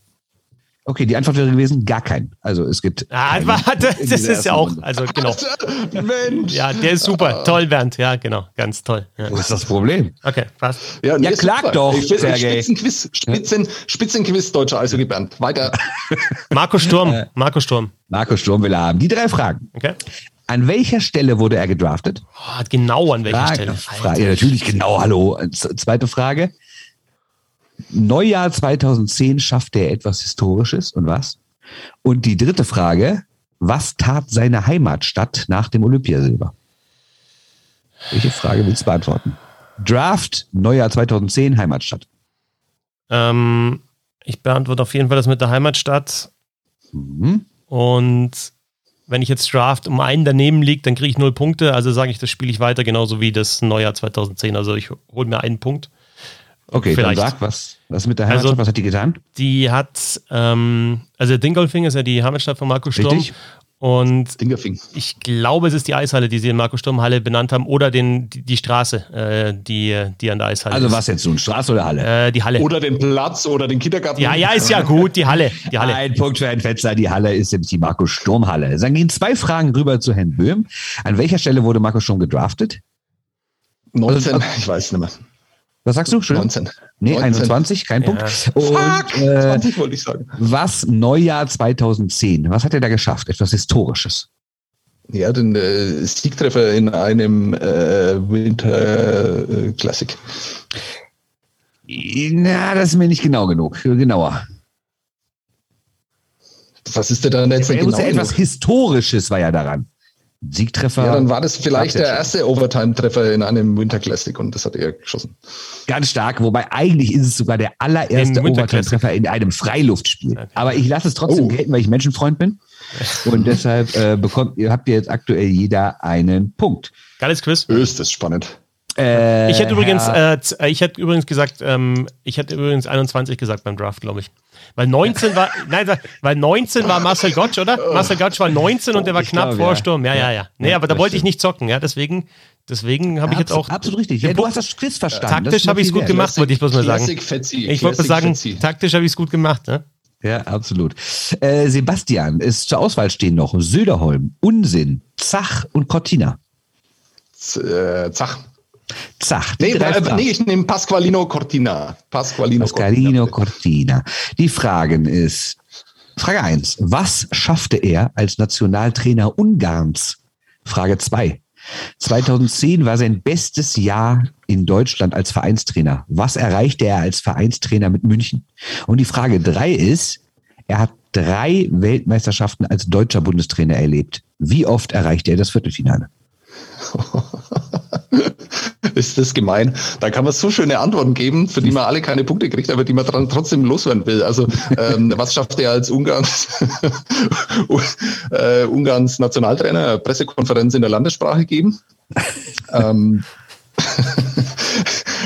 Okay, die Antwort wäre gewesen, gar kein. Also es gibt. Ah, warte, das ist ja auch, also genau. Mensch. Ja, der ist super. Toll, Bernd. Ja, genau. Ganz toll. Ja. Wo ist das Problem? Okay, passt. Ja, Ja, klag super. doch, Sergej. Spitzenquiz, Spitzen, Spitzenquiz deutscher Eishockey Bernd. Weiter. Marco Sturm. Marco Sturm. Marco Sturm will er haben. Die drei Fragen. Okay. An welcher Stelle wurde er gedraftet? Oh, genau an welcher Frage, Stelle? Frage, ja, natürlich, genau, hallo. Z- Zweite Frage. Neujahr 2010 schaffte er etwas Historisches und was? Und die dritte Frage, was tat seine Heimatstadt nach dem Olympiasilber? Welche Frage willst du beantworten? Draft, Neujahr 2010, Heimatstadt. Ähm, ich beantworte auf jeden Fall das mit der Heimatstadt. Mhm. Und wenn ich jetzt Draft um einen daneben liegt, dann kriege ich null Punkte. Also sage ich, das spiele ich weiter, genauso wie das Neujahr 2010. Also ich hole mir einen Punkt. Okay, Vielleicht. dann sag, was, was mit der Heimatstadt, Also- was hat die getan? Die hat, ähm, also Dingolfing ist ja die Heimatstadt von Marco Sturm. Richtig. Und Dingerfing. ich glaube, es ist die Eishalle, die sie in Marco Sturm Halle benannt haben, oder den, die, die Straße, äh, die, die an der Eishalle Also ist. was jetzt nun, Straße oder Halle? Äh, die Halle. Oder den Platz oder den Kindergarten. ja, ja, ist ja gut, die Halle. Die Halle. Ein Punkt für Herrn Fetzer. Die Halle ist nämlich die Marco Sturm Halle. Dann gehen zwei Fragen rüber zu Herrn Böhm. An welcher Stelle wurde Marco Sturm gedraftet? 19, ich weiß nicht mehr. Was sagst du? Entschuldigung? 19. Nee, 19. 21, kein Ja. Punkt. Und Fuck! äh, 20 wollte ich sagen. was Neujahr 2010? Was hat er da geschafft? Etwas Historisches. Ja, den äh, Siegtreffer in einem äh, Winter äh, Classic. Na, das ist mir nicht genau genug. Genauer. Was ist denn da jetzt Er genau? ja etwas? Historisches war ja daran. Siegtreffer. ja, dann war das vielleicht der erste Overtime-Treffer in einem Winter Classic und das hat er geschossen. Ganz stark, wobei eigentlich ist es sogar der allererste Overtime-Treffer in einem Freiluftspiel. Okay. Aber ich lasse es trotzdem Oh. gelten, weil ich Menschenfreund bin. Und deshalb äh, bekommt ihr, habt ihr jetzt aktuell jeder einen Punkt. Geiles Quiz. Ist das spannend. Äh, Ich hätte übrigens, äh, äh, ich hätte übrigens gesagt, ähm, ich hätte übrigens 21 gesagt beim Draft, glaube ich. Weil 19 war, nein, weil 19 war Marcel Gottsch, oder? Marcel Gottsch war 19 und der war Ich knapp glaube, vor ja. Sturm. Ja, ja, ja. Nee, aber da wollte ich nicht zocken, ja. Deswegen, deswegen habe ich jetzt auch. Absolut richtig. Ja, du hast das Quiz verstanden. Taktisch habe ich es gut gemacht, wollte ich bloß mal sagen. Fetzi. Ich wollte sagen, Fetzi. taktisch habe ich es gut gemacht, ne? Ja, absolut. Äh, Sebastian, ist zur Auswahl stehen noch Söderholm, Unsinn, Zach und Cortina. Z- äh, Zach. Zach. Nee, drei äh, nee, ich nehme Pasqualino Cortina. Pasqualino Pascalino Cortina. Cortina. Die Fragen ist, Frage 1. Was schaffte er als Nationaltrainer Ungarns? Frage 2. 2010 war sein bestes Jahr in Deutschland als Vereinstrainer. Was erreichte er als Vereinstrainer mit München? Und die Frage 3 ist, er hat drei Weltmeisterschaften als deutscher Bundestrainer erlebt. Wie oft erreichte er das Viertelfinale? Ist das gemein? Da kann man so schöne Antworten geben, für die man alle keine Punkte kriegt, aber die man dann trotzdem loswerden will. Also ähm, was schafft er als Ungarns, äh, Ungarns Nationaltrainer? Pressekonferenz in der Landessprache geben. ähm,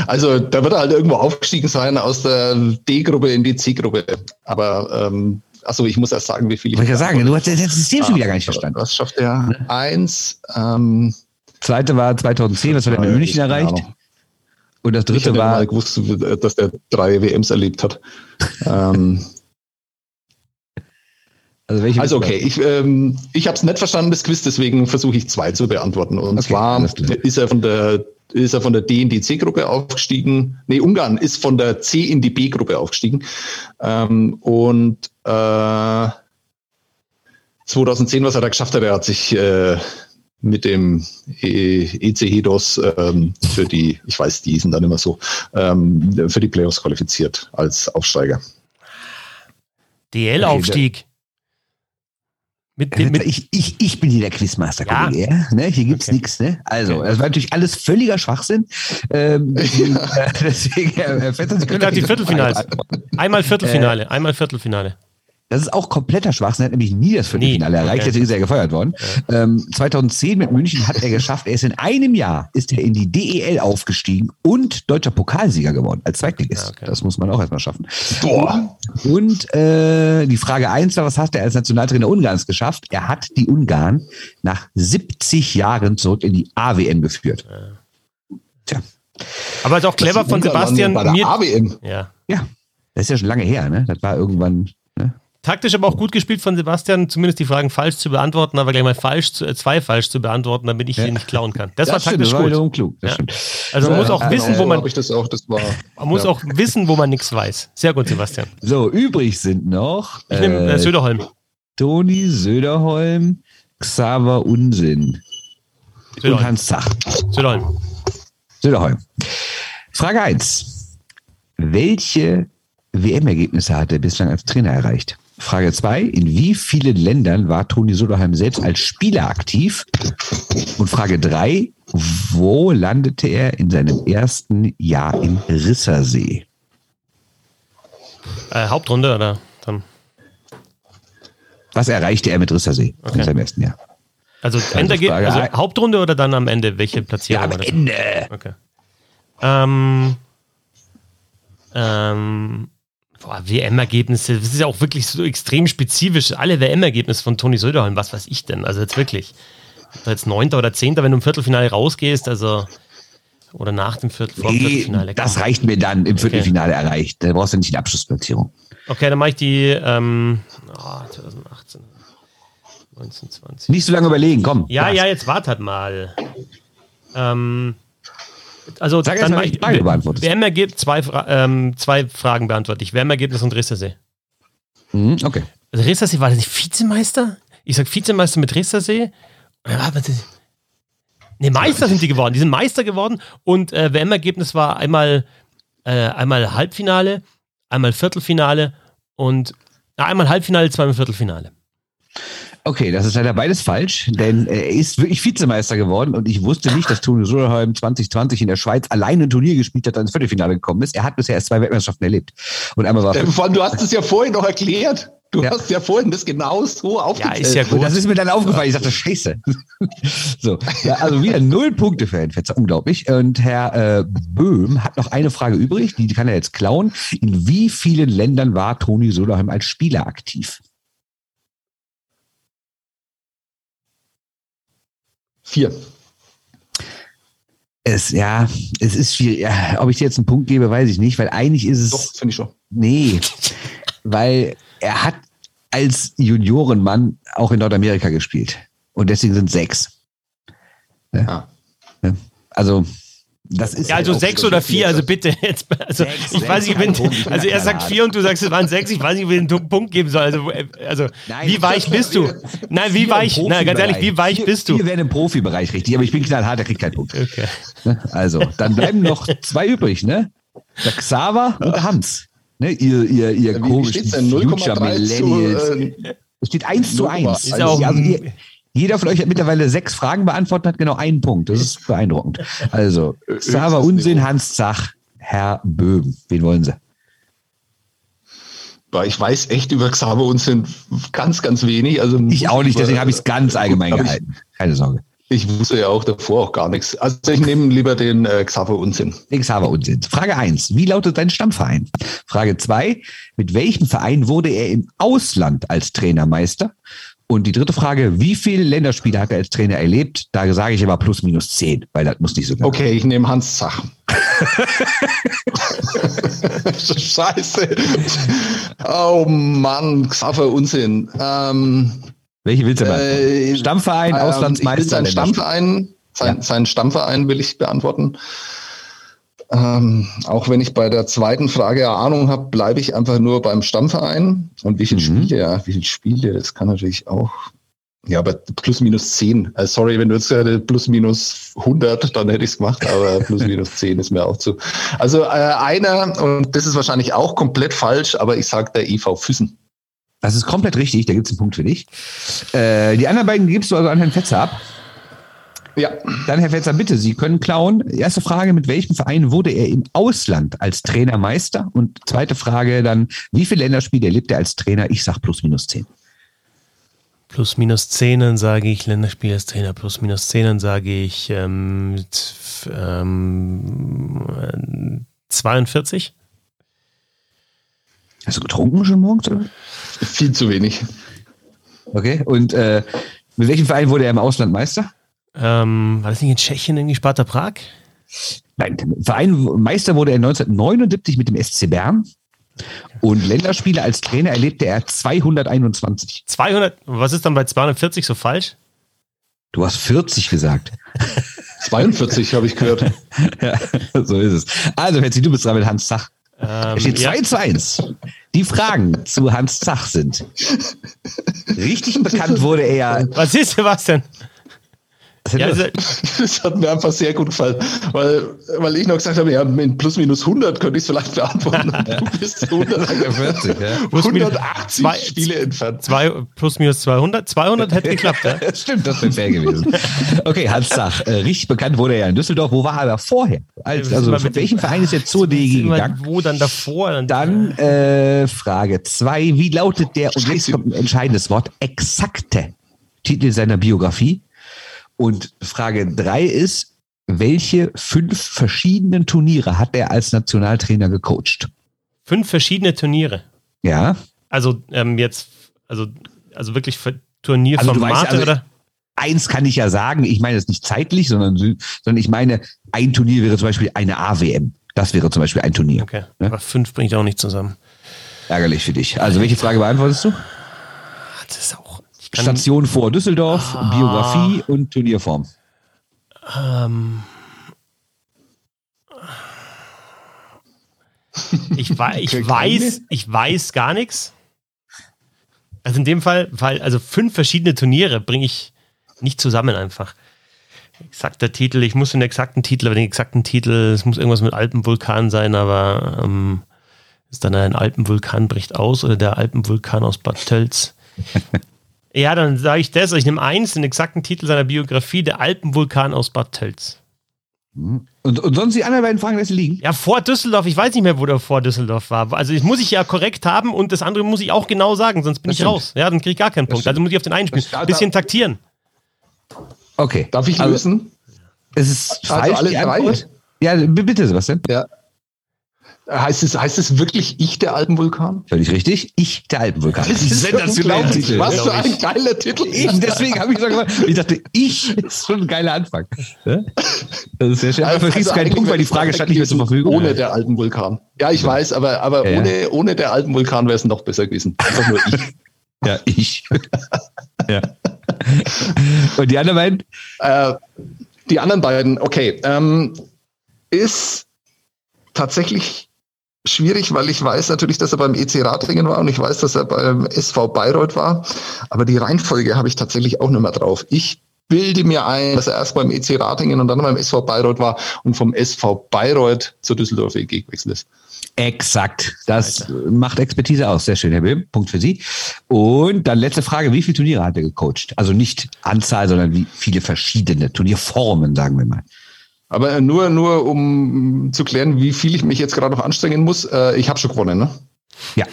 also da wird er halt irgendwo aufgestiegen sein aus der D-Gruppe in die C-Gruppe. Aber ähm, achso, ich muss erst sagen, wie viel ich. Wollte ich ja sagen, du hast das System schon wieder gar nicht verstanden. Was schafft er? Eins, ähm, Zweite war 2010, was hat er mit München erreicht? Und das Ich dritte hätte war mal gewusst, dass der drei WMs erlebt hat. ähm, Also, welche also okay, ich, ähm, ich habe es nicht verstanden, das Quiz, deswegen versuche ich zwei zu beantworten. Und Okay, zwar ist er von der ist er von der D in die C-Gruppe aufgestiegen. Nee, Ungarn ist von der C in die B-Gruppe aufgestiegen. Ähm, und äh, 2010, was er da geschafft hat, er hat sich äh, mit dem E- EC Hedos ähm, für die, ich weiß, die sind dann immer so, ähm, für die Playoffs qualifiziert als Aufsteiger. DL-Aufstieg. Mit, Äh, mit, ich, ich, ich bin hier der Quizmaster, Ja. Kollege. Ja. Ne? Hier gibt's Okay. nichts. Ne? Also, Okay. das war natürlich alles völliger Schwachsinn. Ähm, deswegen, deswegen Herr Vetter, Sie können die Viertelfinals. Einmal Äh, Viertelfinale, einmal Viertelfinale. Das ist auch kompletter Schwachsinn. Er hat nämlich nie das Viertelfinale erreicht. Okay. Deswegen ist er gefeuert worden. Ähm, 2010 mit München hat er geschafft. Er ist in einem Jahr ist er in die DEL aufgestiegen und deutscher Pokalsieger geworden als Zweitligist. Ja, okay. Das muss man auch erstmal schaffen. Boah. Und äh, die Frage eins war, was hat er als Nationaltrainer Ungarns geschafft? Er hat die Ungarn nach 70 Jahren zurück in die AWM geführt. Tja, Aber ist auch clever von Sebastian. Bei der Mir, AWM. ja. ja, das ist ja schon lange her, ne? Das war irgendwann? Taktisch aber auch gut gespielt von Sebastian, zumindest die Fragen falsch zu beantworten, aber gleich mal falsch zu, äh, zwei falsch zu beantworten, damit ich ja. sie nicht klauen kann. Das, das war taktisch stimmt, das war gut. Klug, ja. Also man muss auch wissen, wo man. Das auch, das war, man muss auch wissen, wo man nichts weiß. Sehr gut, Sebastian. So, übrig sind noch. Ich äh, nehme äh, Söderholm. Toni Söderholm, Xaver Unsinn. Söderholm. Und Hans Zach. Söderholm. Söderholm. Frage 1. Welche WM-Ergebnisse hat er bislang als Trainer erreicht? Frage 2. In wie vielen Ländern war Toni Soderheim selbst als Spieler aktiv? Und Frage 3. Wo landete er in seinem ersten Jahr im Rissersee? Äh, Hauptrunde oder dann? Was erreichte er mit Rissersee okay. in seinem ersten Jahr? Also, Enderge also Hauptrunde oder dann am Ende? Welche Platzierung? Ja, am Ende. Okay. Ähm, ähm, WM-Ergebnisse, das ist ja auch wirklich so extrem spezifisch. Alle WM-Ergebnisse von Toni Söderholm, was weiß ich denn? Also jetzt wirklich. Jetzt Neunter oder Zehnter, wenn du im Viertelfinale rausgehst, also oder nach dem Viertel, nee, Viertelfinale. Das reicht mir dann im Viertelfinale okay. erreicht. Da brauchst du nicht die Abschlussplatzierung. Okay, dann mache ich die ähm, oh, 2018. 1920. Nicht so lange überlegen, komm. Ja, ja, jetzt wartet mal. Ähm, also Sag dann mal, beide beantwortet. WM-Ergebnis, zwei, ähm, zwei Fragen beantworte ich. WM-Ergebnis und Rissersee. Mhm, okay. Also Rissersee war das nicht Vizemeister? Ich sag Vizemeister mit Rissersee. Ne, Meister sind die geworden. Die sind Meister geworden und äh, WM-Ergebnis war einmal, äh, einmal Halbfinale, einmal Viertelfinale und äh, einmal Halbfinale, zweimal Viertelfinale. Okay, das ist leider beides falsch, denn er ist wirklich Vizemeister geworden und ich wusste nicht, dass Toni Soderheim 2020 in der Schweiz alleine ein Turnier gespielt hat, dann ins Viertelfinale gekommen ist. Er hat bisher erst zwei Weltmeisterschaften erlebt. Und einmal war Vor allem, du hast es ja vorhin noch erklärt. Du ja. hast ja vorhin das genau so aufgezählt. Ja, ist ja gut. Das ist mir dann aufgefallen. Ich dachte, scheiße. so, ja, also wieder null Punkte für Herrn Fetzer. Unglaublich. Und Herr äh, Böhm hat noch eine Frage übrig, die kann er jetzt klauen. In wie vielen Ländern war Toni Soderheim als Spieler aktiv? Vier. Es, ja, es ist schwierig. Ja, ob ich dir jetzt einen Punkt gebe, weiß ich nicht, weil eigentlich ist es. Doch, finde ich schon. Nee, weil er hat als Juniorenmann auch in Nordamerika gespielt. Und deswegen sind sechs. Ja. Ah. Also, das ist ja, also halt sechs oder vier, also bitte jetzt. Also sechs, ich sechs, weiß nicht, wenn, also er sagt vier und du sagst, es waren sechs, ich weiß nicht, wie ich einen Punkt geben soll. Also, also Nein, wie weich bist du? Nein, wie weich, nein, ganz ehrlich, wie weich bist du? Wir werden im Profibereich richtig, aber ich bin knallhart, der kriegt keinen Punkt. Okay. Ne? Also, dann bleiben noch zwei übrig, ne? Der Xaver und der Hans. Ne? Ihr, ihr, ihr komischen Future Millennials. Äh, es steht 1 zu 1. Also, also ihr, jeder von euch hat mittlerweile sechs Fragen beantwortet, hat genau einen Punkt. Das ist beeindruckend. Also, Xaver Unsinn, Hans Zach, Herr Böhm. Wen wollen Sie? Ich weiß echt über Xaver Unsinn ganz, ganz wenig. Also ich auch nicht, deswegen habe ich es ganz allgemein gehalten. Keine Sorge. Ich wusste ja auch davor auch gar nichts. Also ich nehme lieber den äh, Xaver Unsinn. Den Xaver Unsinn. Frage 1. Wie lautet dein Stammverein? Frage 2. Mit welchem Verein wurde er im Ausland als Trainermeister? Und die dritte Frage, wie viele Länderspiele hat er als Trainer erlebt? Da sage ich aber plus minus zehn, weil das muss nicht so genau Okay, ich nehme Hans Zach. Scheiße. Oh Mann, Xaver Unsinn. Ähm, Welche willst du beantworten? Äh, Stammverein, Auslandsmeister? Sein Stammverein, sein, ja. seinen Stammverein will ich beantworten. Ähm, auch wenn ich bei der zweiten Frage Ahnung habe, bleibe ich einfach nur beim Stammverein. Und wie viele mhm. Spiele, ja, wie viele Spiele, das kann natürlich auch. Ja, aber plus minus 10. Also sorry, wenn du jetzt äh, plus minus 100, dann hätte ich es gemacht, aber plus minus 10 ist mir auch zu. Also äh, einer, und das ist wahrscheinlich auch komplett falsch, aber ich sage der EV Füssen. Das ist komplett richtig, da gibt es einen Punkt für dich. Äh, die anderen beiden gibst du also an Herrn Fetzer ab. Ja. Dann, Herr Fetzer, bitte, Sie können klauen. Erste Frage, mit welchem Verein wurde er im Ausland als Trainermeister? Und zweite Frage dann, wie viele Länderspiele erlebt er als Trainer? Ich sage plus minus zehn. Plus minus zehn, dann sage ich Länderspiel als Trainer. Plus minus zehn, dann sage ich ähm, ähm, 42. Hast du getrunken schon morgens? Oder? Viel zu wenig. Okay, und äh, mit welchem Verein wurde er im Ausland Meister? Ähm, war das nicht in Tschechien irgendwie Sparta Prag? Nein, Verein Meister wurde er 1979 mit dem SC Bern. Und Länderspiele als Trainer erlebte er 221. 200, was ist dann bei 240 so falsch? Du hast 40 gesagt. 42 habe ich gehört. ja, so ist es. Also, Fetzi, du bist dran mit Hans Zach. Ähm, es steht 2 ja. zu 1. Die Fragen zu Hans Zach sind. Richtig bekannt wurde er. Was ist, was denn? Ja, also, das hat mir einfach sehr gut gefallen, weil, weil ich noch gesagt habe, ja, in plus minus 100 könnte ich es vielleicht beantworten. Du bist 140, ja. 180 zwei, Spiele entfernt. Zwei, plus minus 200, 200 hätte geklappt, ja? Stimmt, das wäre fair gewesen. Okay, Hans Sach, äh, richtig bekannt wurde er ja in Düsseldorf. Wo war er aber vorher? Als, also, mit welchem Verein ist er zur DEG gegangen? Wo dann davor? Dann, dann äh, Frage 2. Wie lautet der, und jetzt kommt ein entscheidendes Wort, exakte Titel seiner Biografie? Und Frage drei ist, welche fünf verschiedenen Turniere hat er als Nationaltrainer gecoacht? Fünf verschiedene Turniere. Ja. Also ähm, jetzt, also, also wirklich Turnierformate also weißt, also, oder? Eins kann ich ja sagen, ich meine es nicht zeitlich, sondern, sondern ich meine, ein Turnier wäre zum Beispiel eine AWM. Das wäre zum Beispiel ein Turnier. Okay. Ja? Aber fünf bringt auch nicht zusammen. Ärgerlich für dich. Also welche Frage beantwortest du? Das ist auch Station vor Düsseldorf, ah. Biografie und Turnierform. Ähm. Ich, ich weiß, ich weiß gar nichts. Also in dem Fall, weil, also fünf verschiedene Turniere bringe ich nicht zusammen einfach. Exakter Titel, ich muss den exakten Titel, aber den exakten Titel, es muss irgendwas mit Alpenvulkan sein, aber ähm, ist dann ein Alpenvulkan bricht aus oder der Alpenvulkan aus Bad Tölz. Ja, dann sage ich das. Ich nehme eins, den exakten Titel seiner Biografie, der Alpenvulkan aus Bad Tölz. Und, und sonst die anderen beiden Fragen lassen liegen? Ja, vor Düsseldorf. Ich weiß nicht mehr, wo der vor Düsseldorf war. Also, das muss ich ja korrekt haben und das andere muss ich auch genau sagen, sonst bin das ich stimmt. raus. Ja, dann kriege ich gar keinen Punkt. Also muss ich auf den einen spielen. Ein bisschen taktieren. Okay. Darf ich also, lösen? Es ist also falsch. Alle drei? Ja, bitte, Sebastian. Ja. Heißt es, heißt es wirklich Ich der Alpenvulkan? Völlig richtig. Ich der Alpenvulkan. Das ist sensationell. Titel. Was für ein geiler Titel. Ich, deswegen habe ich so gemacht. Ich dachte, ich ist schon ein geiler Anfang. Das ist sehr schön. Also, also keinen Punkt, weil die Frage stand nicht mehr zur Verfügung. Ohne der Alpenvulkan. Ja, ich weiß, aber, aber ja. ohne, ohne der Alpenvulkan wäre es noch besser gewesen. Einfach nur ich. Ja, ich. ja. Und die anderen beiden? Äh, die anderen beiden, okay. Ähm, ist tatsächlich schwierig, weil ich weiß natürlich, dass er beim EC Ratingen war und ich weiß, dass er beim SV Bayreuth war. Aber die Reihenfolge habe ich tatsächlich auch nicht mehr drauf. Ich bilde mir ein, dass er erst beim EC Ratingen und dann beim SV Bayreuth war und vom SV Bayreuth zur Düsseldorf EG gewechselt ist. Exakt. Das Alter. macht Expertise aus. Sehr schön, Herr Böhm. Punkt für Sie. Und dann letzte Frage. Wie viele Turniere hat er gecoacht? Also nicht Anzahl, sondern wie viele verschiedene Turnierformen, sagen wir mal. Aber nur, nur um zu klären, wie viel ich mich jetzt gerade noch anstrengen muss. Äh, ich habe schon gewonnen, ne? Ja.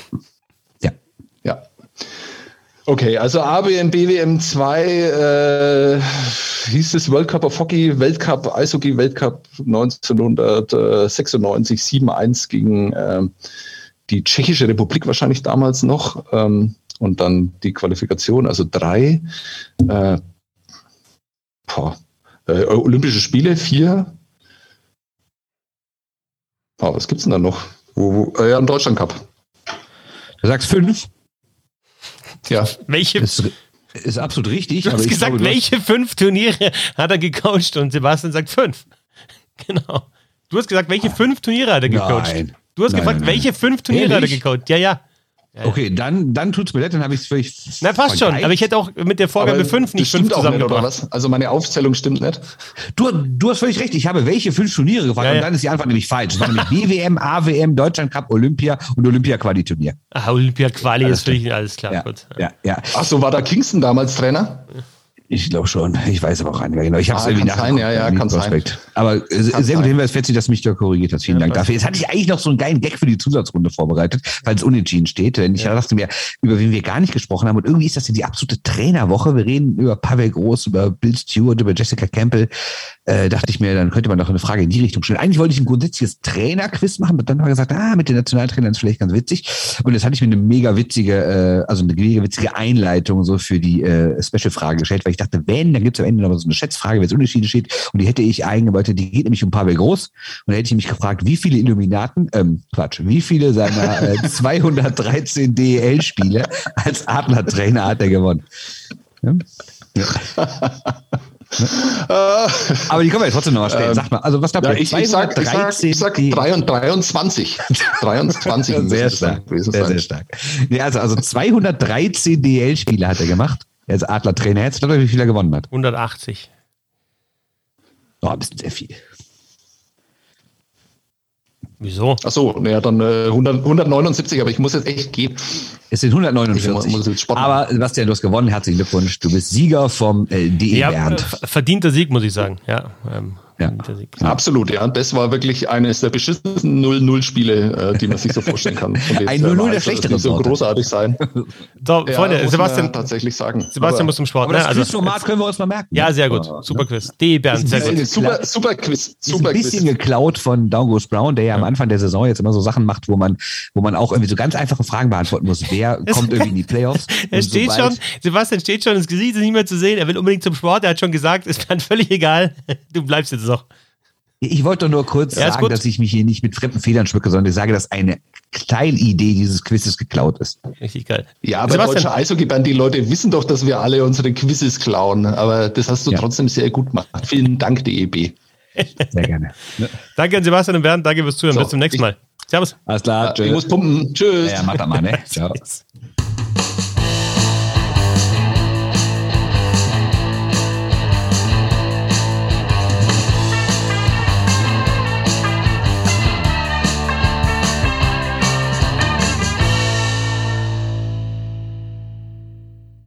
Ja. Ja. Okay, also ABM, BWM 2 äh, hieß es World Cup of Hockey, Weltcup, Eishockey Weltcup 1996, 7-1 gegen äh, die Tschechische Republik wahrscheinlich damals noch. Ähm, und dann die Qualifikation, also drei. Äh, boah, äh, Olympische Spiele, vier. Oh, was gibt's denn da noch? Wo, wo, äh, ja, im Deutschland Cup. Du sagst fünf? Ja. Welche? Ist, ist absolut richtig. Du hast gesagt, glaube, welche fünf Turniere hat er gecoacht und Sebastian sagt fünf. Genau. Du hast gesagt, welche fünf Turniere hat er gecoacht? Nein. Du hast nein, gefragt, nein, nein. welche fünf Turniere Ehrlich? hat er gecoacht? Ja, ja. Ja, okay, dann, dann tut's mir leid, dann habe ich es völlig. Na, passt schon, aber ich hätte auch mit der Vorgabe 5 nicht 5 zusammengebracht. Nicht, also meine Aufzählung stimmt nicht. Du, du hast völlig recht, ich habe welche fünf Turniere gefragt ja, ja. und dann ist die Antwort nämlich falsch. Es war nämlich BWM, AWM, Deutschland Cup, Olympia und Olympia-Quali-Turnier. Ah, Olympia-Quali ist völlig alles klar. Ja, gut. Ja, ja. Ach so, war da Kingston damals Trainer? Ich glaube schon. Ich weiß aber auch nicht mehr genau. Ich habe es ah, irgendwie sein, ja, ja, kann sein. Aber kann sehr sein. gut Hinweis, Fetzi, dass mich da korrigiert hast. Vielen ja, Dank dafür. Jetzt hatte ich eigentlich noch so einen geilen Gag für die Zusatzrunde vorbereitet, weil es unentschieden steht. Denn ich ja. dachte mir, über wen wir gar nicht gesprochen haben. Und irgendwie ist das ja die absolute Trainerwoche. Wir reden über Pavel Groß, über Bill Stewart, über Jessica Campbell. Äh, dachte ich mir, dann könnte man doch eine Frage in die Richtung stellen. Eigentlich wollte ich ein grundsätzliches Trainerquiz machen, aber dann habe ich gesagt, ah, mit den Nationaltrainern ist vielleicht ganz witzig. Und jetzt hatte ich mir eine mega witzige, äh, also eine mega witzige Einleitung so für die äh, Special-Frage gestellt, weil ich dachte, wenn, dann gibt es am Ende noch so eine Schätzfrage, wenn es unentschieden steht. Und die hätte ich Leute, die geht nämlich um Pavel Groß. Und da hätte ich mich gefragt, wie viele Illuminaten, ähm, Quatsch, wie viele seiner äh, 213 DEL-Spiele als Adler-Trainer hat er gewonnen? Ja? Ja. Aber die können wir ja trotzdem noch mal stellen. Sag mal, also was glaubt Ja, ihr? ich, ich sag, ich sag, ich sag 23. 23 müssen sehr stark. gewesen Sehr, sehr stark. Nee, also, also 213 DL-Spiele hat er gemacht. Er ist Adler-Trainer. Jetzt glaubt ihr, wie viel er gewonnen hat? 180. Oh, ein bisschen sehr viel. Wieso? Ach so, naja, dann äh, 100, 179, aber ich muss jetzt echt gehen. Es sind 149. Ich muss jetzt Sport Aber Sebastian, du hast gewonnen. Herzlichen Glückwunsch. Du bist Sieger vom äh, DE Ja, Bernd. äh, verdienter Sieg, muss ich sagen. Ja, ähm, Ja. Absolut, ja. Das war wirklich eines der beschissensten 0-0-Spiele, äh, die man sich so vorstellen kann. Ein es 0-0 der also, schlechtere die so Sorte. großartig sein. So, Ja, Freunde, Sebastian, tatsächlich sagen. Sebastian Aber- muss zum Sport. Aber Ne? das Also, Quizformat können wir uns mal merken. ja, sehr gut. Super Quiz. D. Bernd, sehr gut. Äh, super, super Quiz. Ist ein Super bisschen Quiz. geklaut von Down Goes Brown, der ja am Anfang der Saison jetzt immer so Sachen macht, wo man, wo man auch irgendwie so ganz einfache Fragen beantworten muss. Wer kommt irgendwie in die Playoffs? Er steht schon, Sebastian steht schon, das Gesicht ist nicht mehr zu sehen. Er will unbedingt zum Sport. Er hat schon gesagt, ist dann völlig egal. Du bleibst jetzt noch. Ich wollte doch nur kurz Ja, sagen, dass ich mich hier nicht mit fremden Federn schmücke, sondern ich sage, dass eine Teilidee dieses Quizzes geklaut ist. Richtig geil. Ja, aber Sebastian, deutscher Eishockey-Band, die Leute wissen doch, dass wir alle unsere Quizzes klauen. Aber das hast du Ja. trotzdem sehr gut gemacht. Vielen Dank, DEB. Sehr gerne. danke an Sebastian und Bernd. Danke fürs Zuhören. So, Bis zum nächsten ich- Mal. Servus. Alles klar. Ich muss pumpen. Tschüss. Ja, mach doch mal, ne? Ciao.